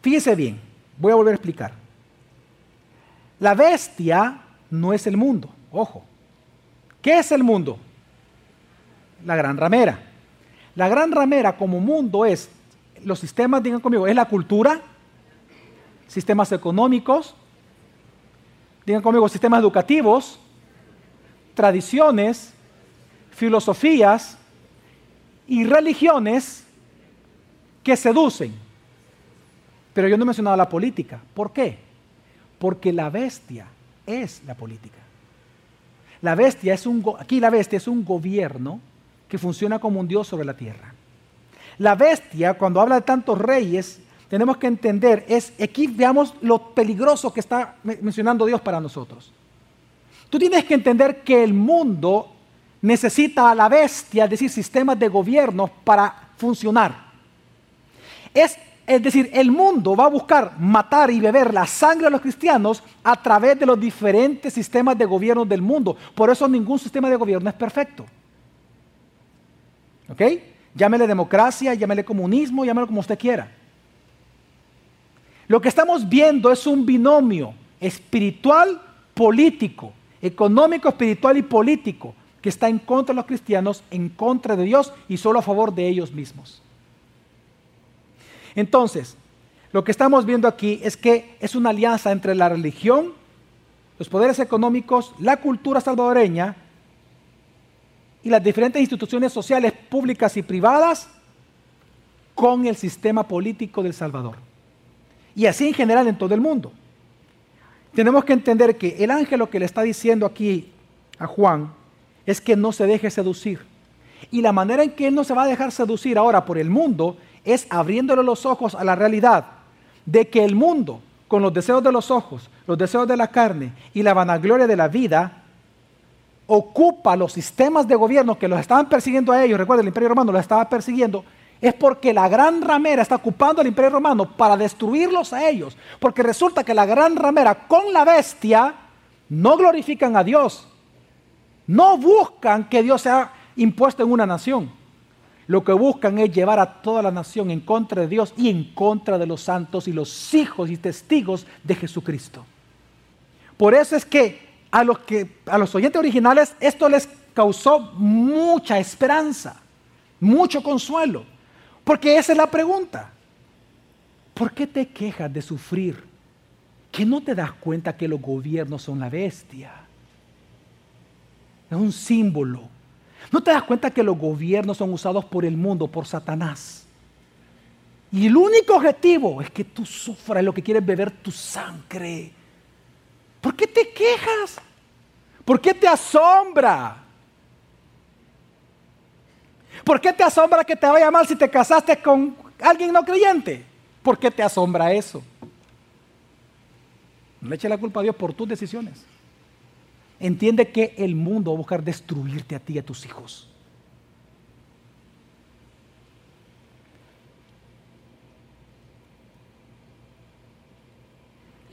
Fíjese bien, voy a volver a explicar. La bestia no es el mundo, ojo. ¿Qué es el mundo? La gran ramera. La gran ramera como mundo es, los sistemas, digan conmigo, es la cultura, sistemas económicos, digan conmigo, sistemas educativos, tradiciones, filosofías y religiones que seducen. Pero yo no he mencionado la política. ¿Por qué? Porque la bestia es la política. La bestia es un, aquí la bestia es un gobierno que funciona como un dios sobre la tierra. La bestia, cuando habla de tantos reyes, tenemos que entender, es aquí veamos lo peligroso que está mencionando Dios para nosotros. Tú tienes que entender que el mundo necesita a la bestia, es decir, sistemas de gobierno para funcionar. Es, es decir, el mundo va a buscar matar y beber la sangre de los cristianos a través de los diferentes sistemas de gobierno del mundo. Por eso ningún sistema de gobierno es perfecto. ¿Ok? Llámele democracia, llámele comunismo, llámelo como usted quiera. Lo que estamos viendo es un binomio espiritual, político, económico, espiritual y político que está en contra de los cristianos, en contra de Dios y solo a favor de ellos mismos. Entonces, lo que estamos viendo aquí es que es una alianza entre la religión los poderes económicos, la cultura salvadoreña y las diferentes instituciones sociales públicas y privadas con el sistema político del Salvador. Y así en general en todo el mundo. Tenemos que entender que el ángel lo que le está diciendo aquí a Juan es que no se deje seducir. Y la manera en que él no se va a dejar seducir ahora por el mundo es abriéndole los ojos a la realidad de que el mundo, con los deseos de los ojos, los deseos de la carne y la vanagloria de la vida, ocupa los sistemas de gobierno que los estaban persiguiendo a ellos, recuerden, el imperio romano los estaba persiguiendo, es porque la gran ramera está ocupando el imperio romano para destruirlos a ellos. Porque resulta que la gran ramera con la bestia no glorifican a Dios. No buscan que Dios sea impuesto en una nación. Lo que buscan es llevar a toda la nación en contra de Dios y en contra de los santos y los hijos y testigos de Jesucristo. Por eso es que a los, oyentes originales esto les causó mucha esperanza, mucho consuelo. Porque esa es la pregunta. ¿Por qué te quejas de sufrir? ¿Que no te das cuenta que los gobiernos son la bestia? Es un símbolo. ¿No te das cuenta que los gobiernos son usados por el mundo, por Satanás? Y el único objetivo es que tú sufras lo que quieres beber tu sangre. ¿Por qué te quejas? ¿Por qué te asombra? ¿Por qué te asombra que te vaya mal si te casaste con alguien no creyente? ¿Por qué te asombra eso? No eche la culpa a Dios por tus decisiones. Entiende que el mundo va a buscar destruirte a ti y a tus hijos.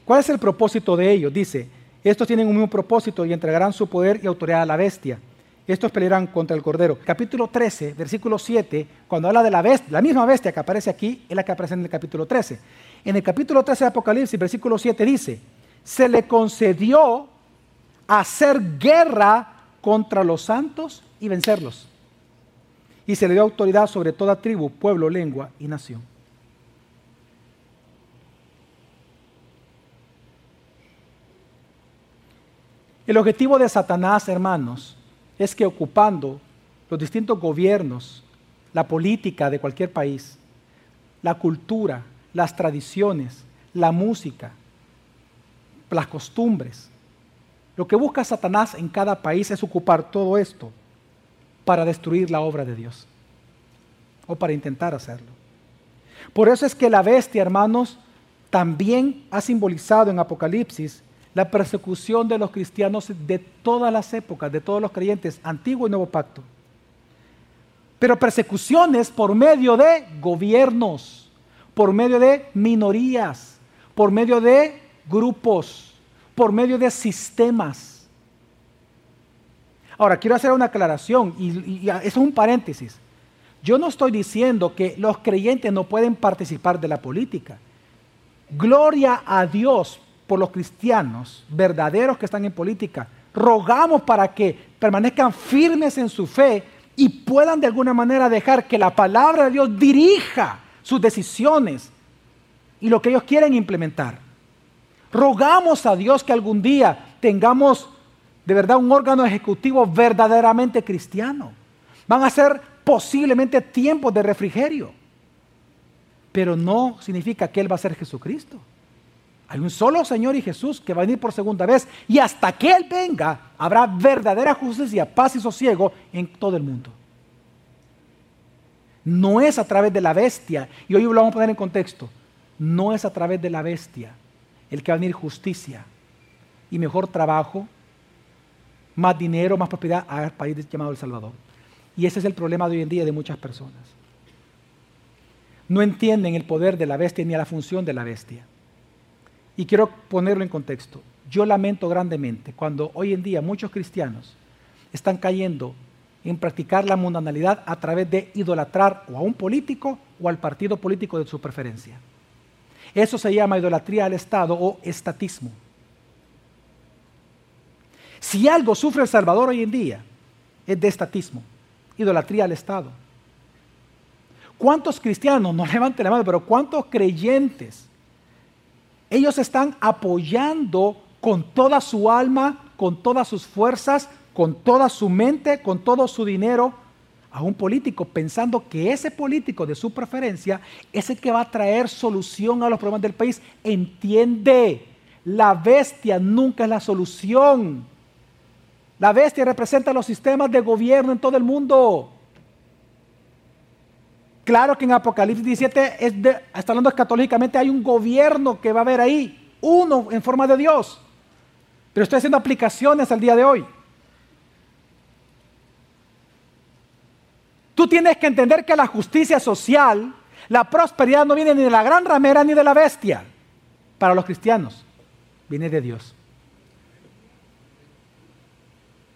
¿Cuál es el propósito de ellos? Dice, estos tienen un mismo propósito y entregarán su poder y autoridad a la bestia estos pelearán contra el Cordero. Capítulo 13, versículo 7, cuando habla de la bestia, la misma bestia que aparece aquí, es la que aparece en el capítulo 13. En el capítulo 13 de Apocalipsis, versículo 7 dice, se le concedió hacer guerra contra los santos y vencerlos. Y se le dio autoridad sobre toda tribu, pueblo, lengua y nación. El objetivo de Satanás, hermanos, es que ocupando los distintos gobiernos, la política de cualquier país, la cultura, las tradiciones, la música, las costumbres, lo que busca Satanás en cada país es ocupar todo esto para destruir la obra de Dios o para intentar hacerlo. Por eso es que la bestia, hermanos, también ha simbolizado en Apocalipsis la persecución de los cristianos de todas las épocas, de todos los creyentes, antiguo y nuevo pacto. Pero persecuciones por medio de gobiernos, por medio de minorías, por medio de grupos, por medio de sistemas. Ahora, quiero hacer una aclaración y, eso es un paréntesis. Yo no estoy diciendo que los creyentes no pueden participar de la política. Gloria a Dios por los cristianos verdaderos que están en política. Rogamos para que permanezcan firmes en su fe y puedan de alguna manera dejar que la palabra de Dios dirija sus decisiones y lo que ellos quieren implementar. Rogamos a Dios que algún día tengamos de verdad un órgano ejecutivo verdaderamente cristiano. Van a ser posiblemente tiempos de refrigerio, pero no significa que Él va a ser Jesucristo. Hay un solo Señor y Jesús que va a venir por segunda vez y hasta que Él venga habrá verdadera justicia, paz y sosiego en todo el mundo. No es a través de la bestia, y hoy lo vamos a poner en contexto, no es a través de la bestia el que va a venir justicia y mejor trabajo, más dinero, más propiedad al país llamado El Salvador. Y ese es el problema de hoy en día de muchas personas. No entienden el poder de la bestia ni la función de la bestia. Y quiero ponerlo en contexto. Yo lamento grandemente cuando hoy en día muchos cristianos están cayendo en practicar la mundanalidad a través de idolatrar o a un político o al partido político de su preferencia. Eso se llama idolatría al Estado o estatismo. Si algo sufre El Salvador hoy en día, es de estatismo, idolatría al Estado. ¿Cuántos cristianos, no levanten la mano, pero cuántos creyentes ellos están apoyando con toda su alma, con todas sus fuerzas, con toda su mente, con todo su dinero, a un político pensando que ese político de su preferencia es el que va a traer solución a los problemas del país. Entiende, la bestia nunca es la solución. La bestia representa los sistemas de gobierno en todo el mundo. Claro que en Apocalipsis 17 es está hablando escatológicamente, hay un gobierno que va a haber ahí, uno en forma de Dios. Pero estoy haciendo aplicaciones al día de hoy. Tú tienes que entender que la justicia social, la prosperidad no viene ni de la gran ramera ni de la bestia. Para los cristianos, viene de Dios.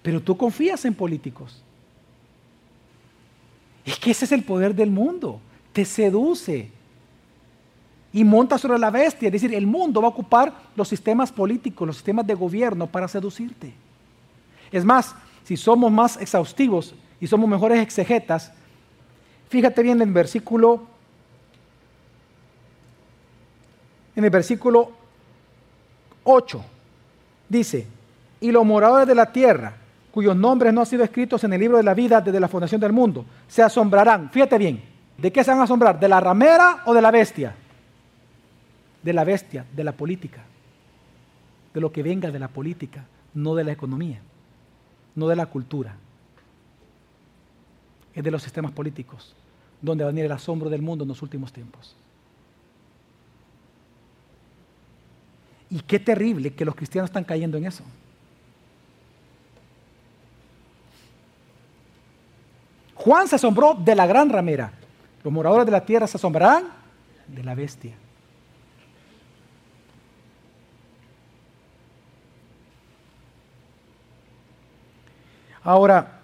Pero tú confías en políticos. Es que ese es el poder del mundo. Te seduce. Y monta sobre la bestia. Es decir, el mundo va a ocupar los sistemas políticos, los sistemas de gobierno para seducirte. Es más, si somos más exhaustivos y somos mejores exegetas, fíjate bien en el versículo en el versículo 8 dice, "Y los moradores de la tierra, cuyos nombres no han sido escritos en el libro de la vida desde la fundación del mundo, se asombrarán." Fíjate bien, ¿de qué se van a asombrar? ¿De la ramera o de la bestia? De la bestia, de la política. De lo que venga de la política, no de la economía, no de la cultura es de los sistemas políticos, donde va a venir el asombro del mundo en los últimos tiempos. Y qué terrible que los cristianos están cayendo en eso. Juan se asombró de la gran ramera. Los moradores de la tierra se asombrarán de la bestia. Ahora,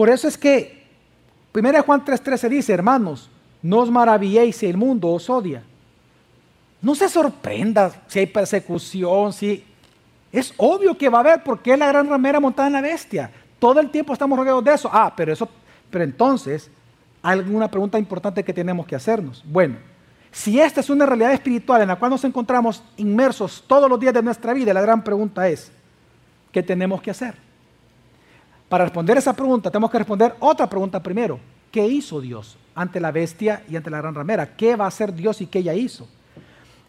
por eso es que 1 Juan 3:13 dice, hermanos, no os maravilléis si el mundo os odia. No se sorprenda si hay persecución, si... Es obvio que va a haber porque es la gran ramera montada en la bestia. Todo el tiempo estamos rodeados de eso. Ah, pero eso, pero entonces, alguna pregunta importante que tenemos que hacernos. Bueno, si esta es una realidad espiritual en la cual nos encontramos inmersos todos los días de nuestra vida, la gran pregunta es, ¿qué tenemos que hacer? Para responder esa pregunta tenemos que responder otra pregunta primero. ¿Qué hizo Dios ante la bestia y ante la gran ramera? ¿Qué va a hacer Dios y qué ella hizo?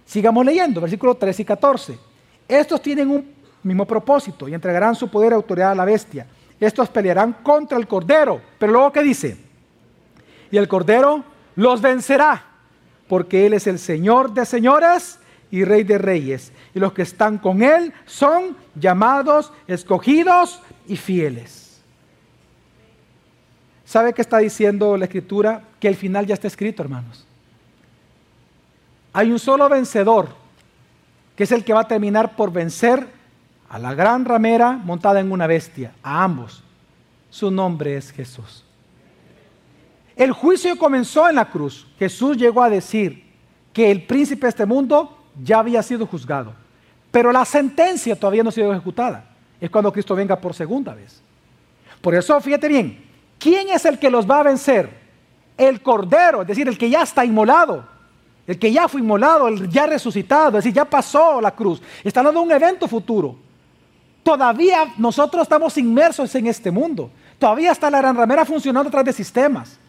Sigamos leyendo, versículos 13 y 14. Estos tienen un mismo propósito y entregarán su poder y autoridad a la bestia. Estos pelearán contra el Cordero. Pero luego, ¿qué dice? Y el Cordero los vencerá, porque Él es el Señor de señores y Rey de reyes. Y los que están con Él son llamados, escogidos y fieles. ¿Sabe qué está diciendo la escritura? Que el final ya está escrito, hermanos. Hay un solo vencedor, que es el que va a terminar por vencer a la gran ramera montada en una bestia, a ambos. Su nombre es Jesús. El juicio comenzó en la cruz. Jesús llegó a decir que el príncipe de este mundo ya había sido juzgado, pero la sentencia todavía no ha sido ejecutada. Es cuando Cristo venga por segunda vez. Por eso, fíjate bien, ¿Quién es el que los va a vencer? El Cordero, es decir, el que ya está inmolado, el que ya fue inmolado, el ya resucitado, es decir, ya pasó la cruz. Está hablando de un evento futuro. Todavía nosotros estamos inmersos en este mundo. Todavía está la gran ramera funcionando través de sistemas.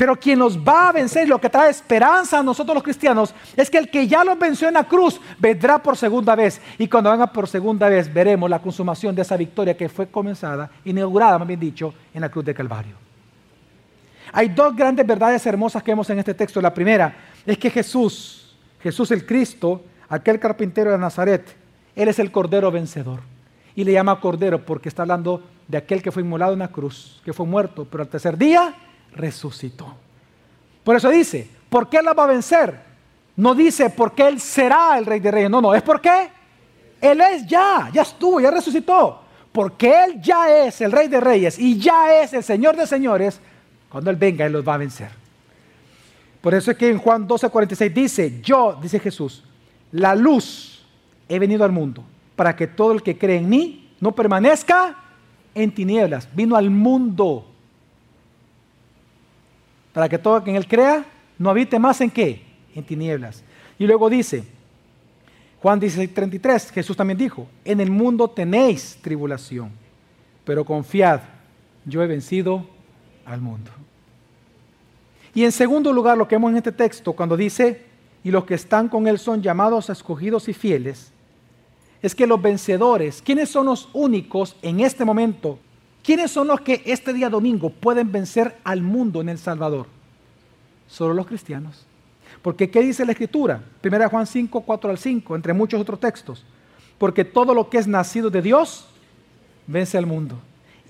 Pero quien nos va a vencer, lo que trae esperanza a nosotros los cristianos, es que el que ya los venció en la cruz vendrá por segunda vez. Y cuando venga por segunda vez, veremos la consumación de esa victoria que fue comenzada, inaugurada, más bien dicho, en la cruz de Calvario. Hay dos grandes verdades hermosas que vemos en este texto. La primera es que Jesús, Jesús el Cristo, aquel carpintero de Nazaret, Él es el Cordero vencedor. Y le llama Cordero porque está hablando de aquel que fue inmolado en la cruz, que fue muerto, pero al tercer día resucitó. Por eso dice, ¿por qué la va a vencer? No dice porque Él será el rey de reyes. No, no, es porque Él es ya, ya estuvo, ya resucitó. Porque Él ya es el rey de reyes y ya es el señor de señores. Cuando Él venga, Él los va a vencer. Por eso es que en Juan 12:46 dice, yo, dice Jesús, la luz he venido al mundo para que todo el que cree en mí no permanezca en tinieblas. Vino al mundo para que todo quien él crea no habite más en qué? En tinieblas. Y luego dice, Juan 16, 33, Jesús también dijo, en el mundo tenéis tribulación, pero confiad, yo he vencido al mundo. Y en segundo lugar, lo que vemos en este texto, cuando dice, y los que están con él son llamados, escogidos y fieles, es que los vencedores, ¿quiénes son los únicos en este momento? ¿Quiénes son los que este día domingo pueden vencer al mundo en El Salvador? Solo los cristianos. Porque ¿qué dice la Escritura? 1 Juan 5, 4 al 5, entre muchos otros textos. Porque todo lo que es nacido de Dios vence al mundo.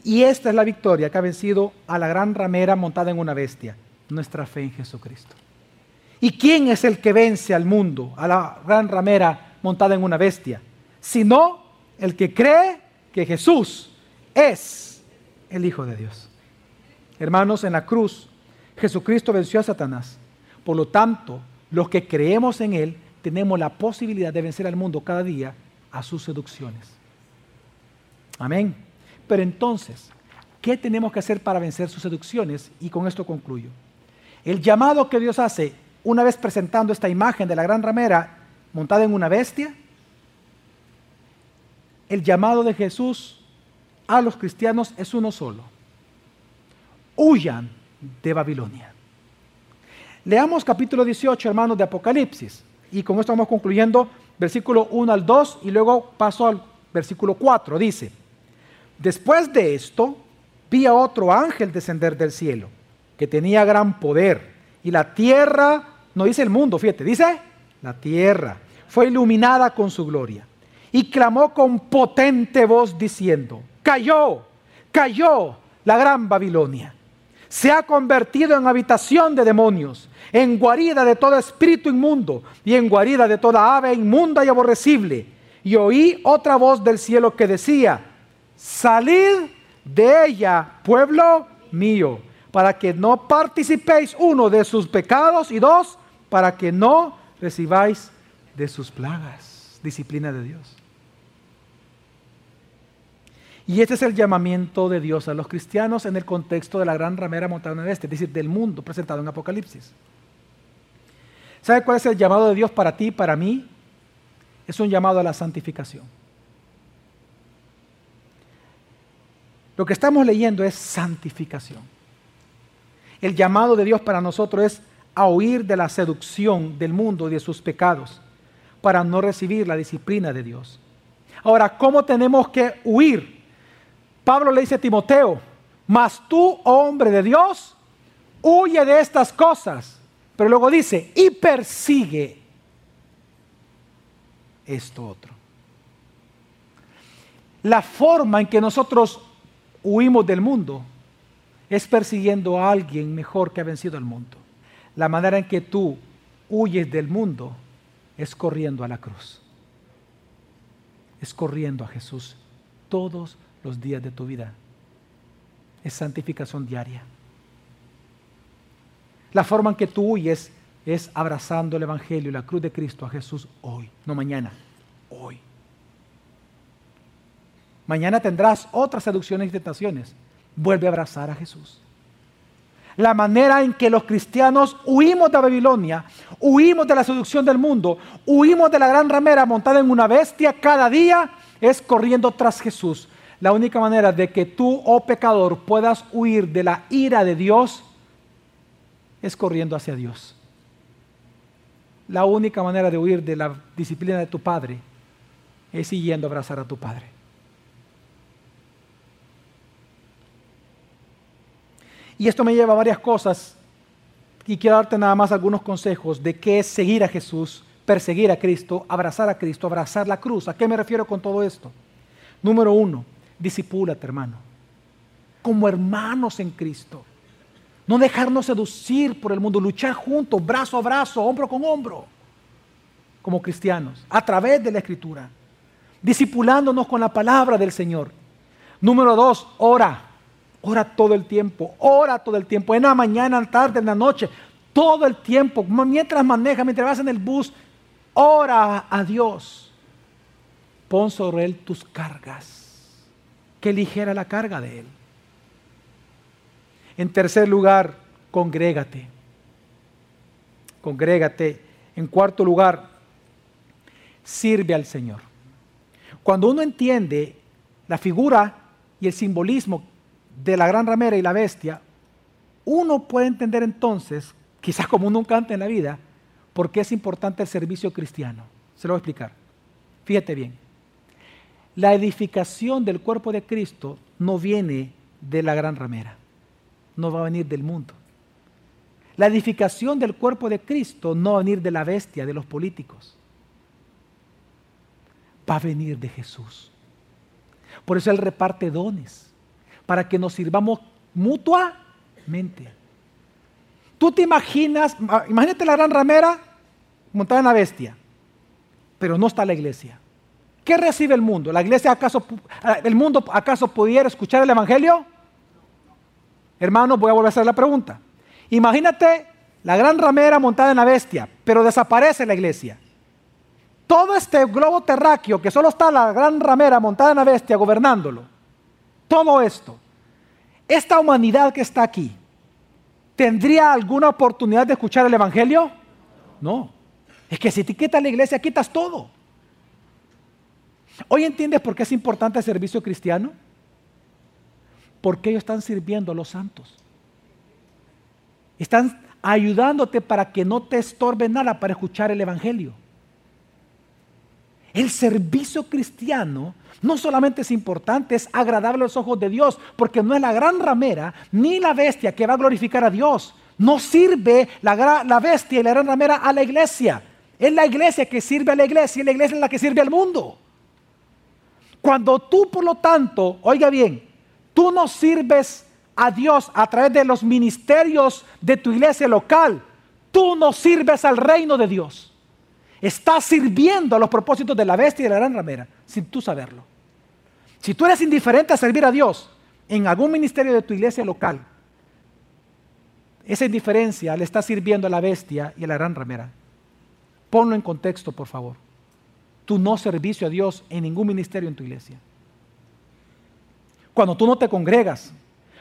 Y esta es la victoria que ha vencido a la gran ramera montada en una bestia, nuestra fe en Jesucristo. ¿Y quién es el que vence al mundo, a la gran ramera montada en una bestia? Sino el que cree que Jesús es el Hijo de Dios. Hermanos, en la cruz Jesucristo venció a Satanás por lo tanto, los que creemos en Él tenemos la posibilidad de vencer al mundo cada día a sus seducciones. Amén. Pero entonces, ¿qué tenemos que hacer para vencer sus seducciones? Y con esto concluyo. El llamado que Dios hace una vez presentando esta imagen de la gran ramera montada en una bestia, el llamado de Jesús a los cristianos es uno solo. Huyan de Babilonia. Leamos capítulo 18, hermanos, de Apocalipsis. Y con esto vamos concluyendo versículo 1 al 2 y luego paso al versículo 4. Dice, después de esto vi a otro ángel descender del cielo, que tenía gran poder. Y la tierra, no dice el mundo, fíjate, dice la tierra, fue iluminada con su gloria. Y clamó con potente voz diciendo, cayó, cayó la gran Babilonia se ha convertido en habitación de demonios, en guarida de todo espíritu inmundo y en guarida de toda ave inmunda y aborrecible. Y oí otra voz del cielo que decía, salid de ella, pueblo mío, para que no participéis uno de sus pecados y dos, para que no recibáis de sus plagas. Disciplina de Dios. Y este es el llamamiento de Dios a los cristianos en el contexto de la gran ramera montada en este, es decir, del mundo presentado en Apocalipsis. ¿Sabe cuál es el llamado de Dios para ti y para mí? Es un llamado a la santificación. Lo que estamos leyendo es santificación. El llamado de Dios para nosotros es a huir de la seducción del mundo y de sus pecados para no recibir la disciplina de Dios. Ahora, ¿cómo tenemos que huir Pablo le dice a Timoteo, mas tú, hombre de Dios, huye de estas cosas. Pero luego dice, y persigue esto otro. La forma en que nosotros huimos del mundo es persiguiendo a alguien mejor que ha vencido al mundo. La manera en que tú huyes del mundo es corriendo a la cruz. Es corriendo a Jesús todos días de tu vida. Es santificación diaria. La forma en que tú huyes es abrazando el Evangelio y la cruz de Cristo a Jesús hoy, no mañana, hoy. Mañana tendrás otras seducciones y tentaciones. Vuelve a abrazar a Jesús. La manera en que los cristianos huimos de Babilonia, huimos de la seducción del mundo, huimos de la gran ramera montada en una bestia cada día, es corriendo tras Jesús, la única manera de que tú, oh pecador, puedas huir de la ira de Dios es corriendo hacia Dios. La única manera de huir de la disciplina de tu padre es siguiendo a abrazar a tu padre. Y esto me lleva a varias cosas y quiero darte nada más algunos consejos de qué es seguir a Jesús, perseguir a Cristo, abrazar a Cristo, abrazar la cruz. ¿A qué me refiero con todo esto? Número uno, disipúlate, hermano. Como hermanos en Cristo. No dejarnos seducir por el mundo, luchar juntos, brazo a brazo, hombro con hombro, como cristianos, a través de la Escritura, disipulándonos con la palabra del Señor. Número dos, ora, ora todo el tiempo, ora todo el tiempo, en la mañana, en la tarde, en la noche, todo el tiempo, mientras manejas, mientras vas en el bus, ora a Dios. Pon sobre Él tus cargas que ligera la carga de Él. En tercer lugar, congrégate. Congrégate. En cuarto lugar, sirve al Señor. Cuando uno entiende la figura y el simbolismo de la gran ramera y la bestia, uno puede entender entonces, quizás como nunca antes en la vida, por qué es importante el servicio cristiano. Se lo voy a explicar. Fíjate bien. La edificación del cuerpo de Cristo no viene de la gran ramera, no va a venir del mundo. La edificación del cuerpo de Cristo no va a venir de la bestia, de los políticos. Va a venir de Jesús. Por eso Él reparte dones, para que nos sirvamos mutuamente. Tú te imaginas, imagínate la gran ramera montada en la bestia, pero no está la iglesia. ¿Qué recibe el mundo? ¿La iglesia acaso, el mundo acaso pudiera escuchar el evangelio? Hermanos, voy a volver a hacer la pregunta. Imagínate la gran ramera montada en la bestia, pero desaparece la iglesia. Todo este globo terráqueo que solo está la gran ramera montada en la bestia gobernándolo. Todo esto. Esta humanidad que está aquí, ¿tendría alguna oportunidad de escuchar el Evangelio? No. Es que si te quitas la iglesia, quitas todo. Hoy entiendes por qué es importante el servicio cristiano. Porque ellos están sirviendo a los santos. Están ayudándote para que no te estorbe nada para escuchar el Evangelio. El servicio cristiano no solamente es importante, es agradable a los ojos de Dios, porque no es la gran ramera ni la bestia que va a glorificar a Dios. No sirve la, la bestia y la gran ramera a la iglesia. Es la iglesia que sirve a la iglesia y la iglesia es la que sirve al mundo. Cuando tú, por lo tanto, oiga bien, tú no sirves a Dios a través de los ministerios de tu iglesia local, tú no sirves al reino de Dios. Estás sirviendo a los propósitos de la bestia y de la gran ramera, sin tú saberlo. Si tú eres indiferente a servir a Dios en algún ministerio de tu iglesia local, esa indiferencia le está sirviendo a la bestia y a la gran ramera. Ponlo en contexto, por favor. Tu no servicio a Dios en ningún ministerio en tu iglesia. Cuando tú no te congregas,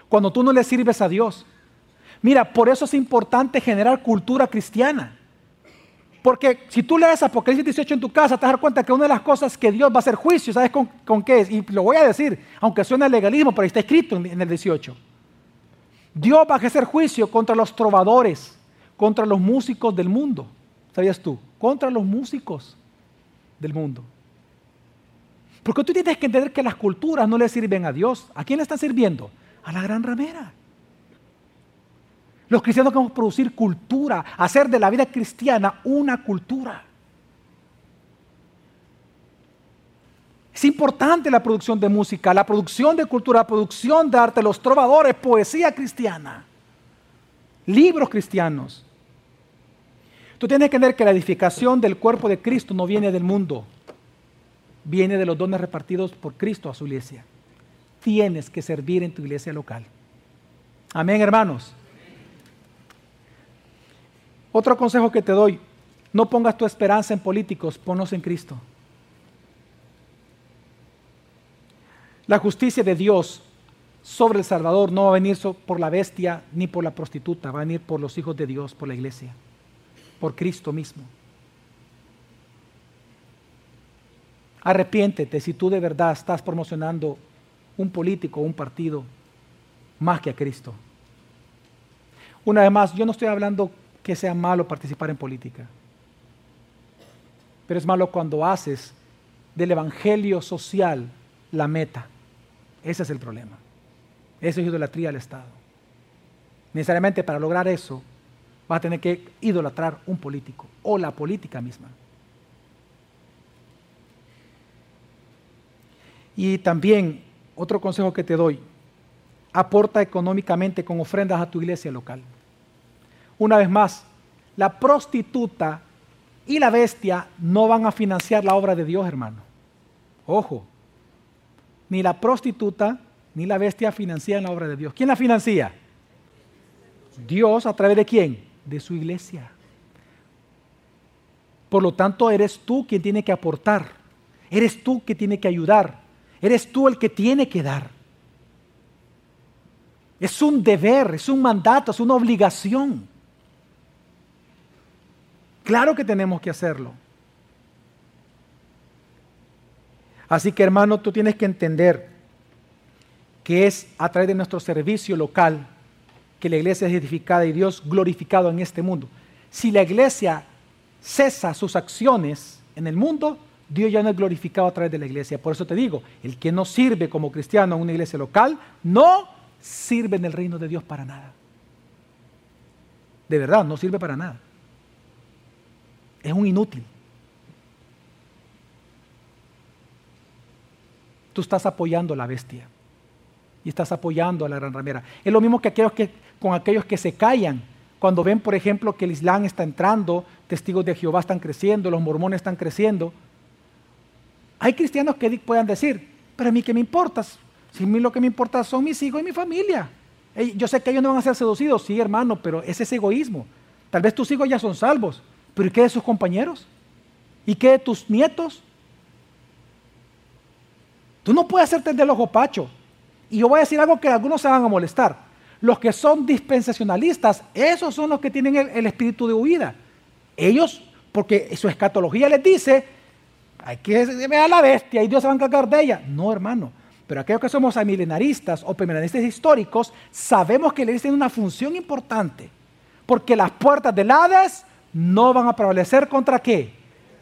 cuando tú no le sirves a Dios. Mira, por eso es importante generar cultura cristiana. Porque si tú lees Apocalipsis 18 en tu casa, te vas a dar cuenta que una de las cosas que Dios va a hacer juicio, ¿sabes con, qué es? Y lo voy a decir, aunque suene legalismo, pero está escrito en, el 18. Dios va a hacer juicio contra los trovadores, contra los músicos del mundo. ¿Sabías tú? Contra los músicos del mundo. Porque tú tienes que entender que las culturas no le sirven a Dios. ¿A quién le están sirviendo? A la gran ramera. Los cristianos queremos producir cultura, hacer de la vida cristiana una cultura. Es importante la producción de música, la producción de cultura, la producción de arte, los trovadores, poesía cristiana, libros cristianos. Tú tienes que entender que la edificación del cuerpo de Cristo no viene del mundo, viene de los dones repartidos por Cristo a su iglesia. Tienes que servir en tu iglesia local. Amén, hermanos. Otro consejo que te doy, no pongas tu esperanza en políticos, ponlos en Cristo. La justicia de Dios sobre el Salvador no va a venir por la bestia ni por la prostituta, va a venir por los hijos de Dios, por la iglesia, por Cristo mismo. Arrepiéntete si tú de verdad estás promocionando un político o un partido más que a Cristo. Una vez más, yo no estoy hablando que sea malo participar en política. Pero es malo cuando haces del evangelio social la meta. Ese es el problema. Eso es idolatría al Estado. Necesariamente para lograr eso vas a tener que idolatrar un político o la política misma. Y también otro consejo que te doy, aporta económicamente con ofrendas a tu iglesia local. Una vez más, la prostituta y la bestia no van a financiar la obra de Dios, hermano. Ojo, ni la prostituta ni la bestia financian la obra de Dios. ¿Quién la financia? Dios a través de quién? De su iglesia. Por lo tanto, eres tú quien tiene que aportar. Eres tú que tiene que ayudar. Eres tú el que tiene que dar. Es un deber, es un mandato, es una obligación. Claro que tenemos que hacerlo. Así que hermano, tú tienes que entender que es a través de nuestro servicio local que la iglesia es edificada y Dios glorificado en este mundo. Si la iglesia cesa sus acciones en el mundo, Dios ya no es glorificado a través de la iglesia. Por eso te digo, el que no sirve como cristiano en una iglesia local, no sirve en el reino de Dios para nada. De verdad, no sirve para nada. Es un inútil. Tú estás apoyando a la bestia y estás apoyando a la gran ramera. Es lo mismo que, aquellos que con aquellos que se callan. Cuando ven, por ejemplo, que el Islam está entrando, testigos de Jehová están creciendo, los mormones están creciendo. Hay cristianos que puedan decir, pero a mí qué me importa, si a mí lo que me importa son mis hijos y mi familia. Yo sé que ellos no van a ser seducidos, sí hermano, pero ese es egoísmo. Tal vez tus hijos ya son salvos, pero ¿y qué de sus compañeros? ¿Y qué de tus nietos? Tú no puedes hacerte del ojo pacho. Y yo voy a decir algo que algunos se van a molestar. Los que son dispensacionalistas, esos son los que tienen el, espíritu de huida. Ellos, porque su escatología les dice, hay que ver la bestia y Dios se va a encargar de ella. No, hermano. Pero aquellos que somos amilenaristas o permanentes históricos, sabemos que le tiene una función importante. Porque las puertas del Hades no van a prevalecer contra qué?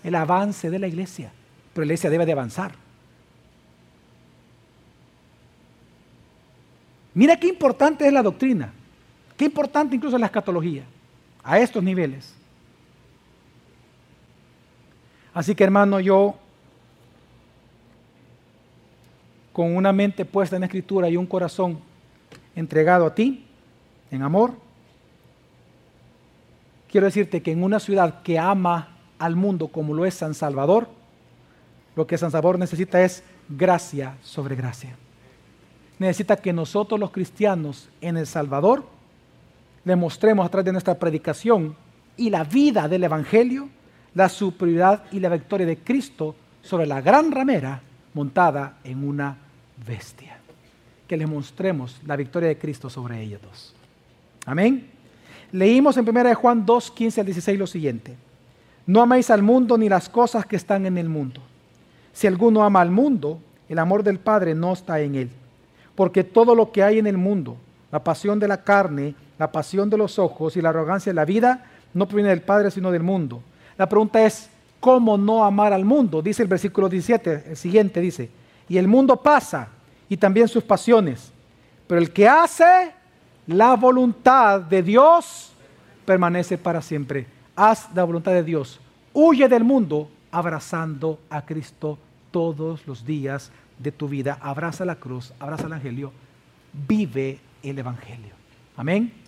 El avance de la iglesia. Pero la iglesia debe de avanzar. Mira qué importante es la doctrina, qué importante incluso la escatología, a estos niveles. Así que hermano, yo con una mente puesta en la escritura y un corazón entregado a ti, en amor, quiero decirte que en una ciudad que ama al mundo como lo es San Salvador, lo que San Salvador necesita es gracia sobre gracia necesita que nosotros los cristianos en El Salvador le mostremos a través de nuestra predicación y la vida del Evangelio la superioridad y la victoria de Cristo sobre la gran ramera montada en una bestia. Que le mostremos la victoria de Cristo sobre ellos dos. Amén. Leímos en 1 Juan 2, 15 al 16 lo siguiente. No améis al mundo ni las cosas que están en el mundo. Si alguno ama al mundo, el amor del Padre no está en él porque todo lo que hay en el mundo, la pasión de la carne, la pasión de los ojos y la arrogancia de la vida, no proviene del Padre, sino del mundo. La pregunta es, ¿cómo no amar al mundo? Dice el versículo 17, el siguiente dice, y el mundo pasa y también sus pasiones, pero el que hace la voluntad de Dios permanece para siempre. Haz la voluntad de Dios. Huye del mundo abrazando a Cristo todos los días de tu vida, abraza la cruz, abraza el Evangelio, vive el Evangelio. Amén.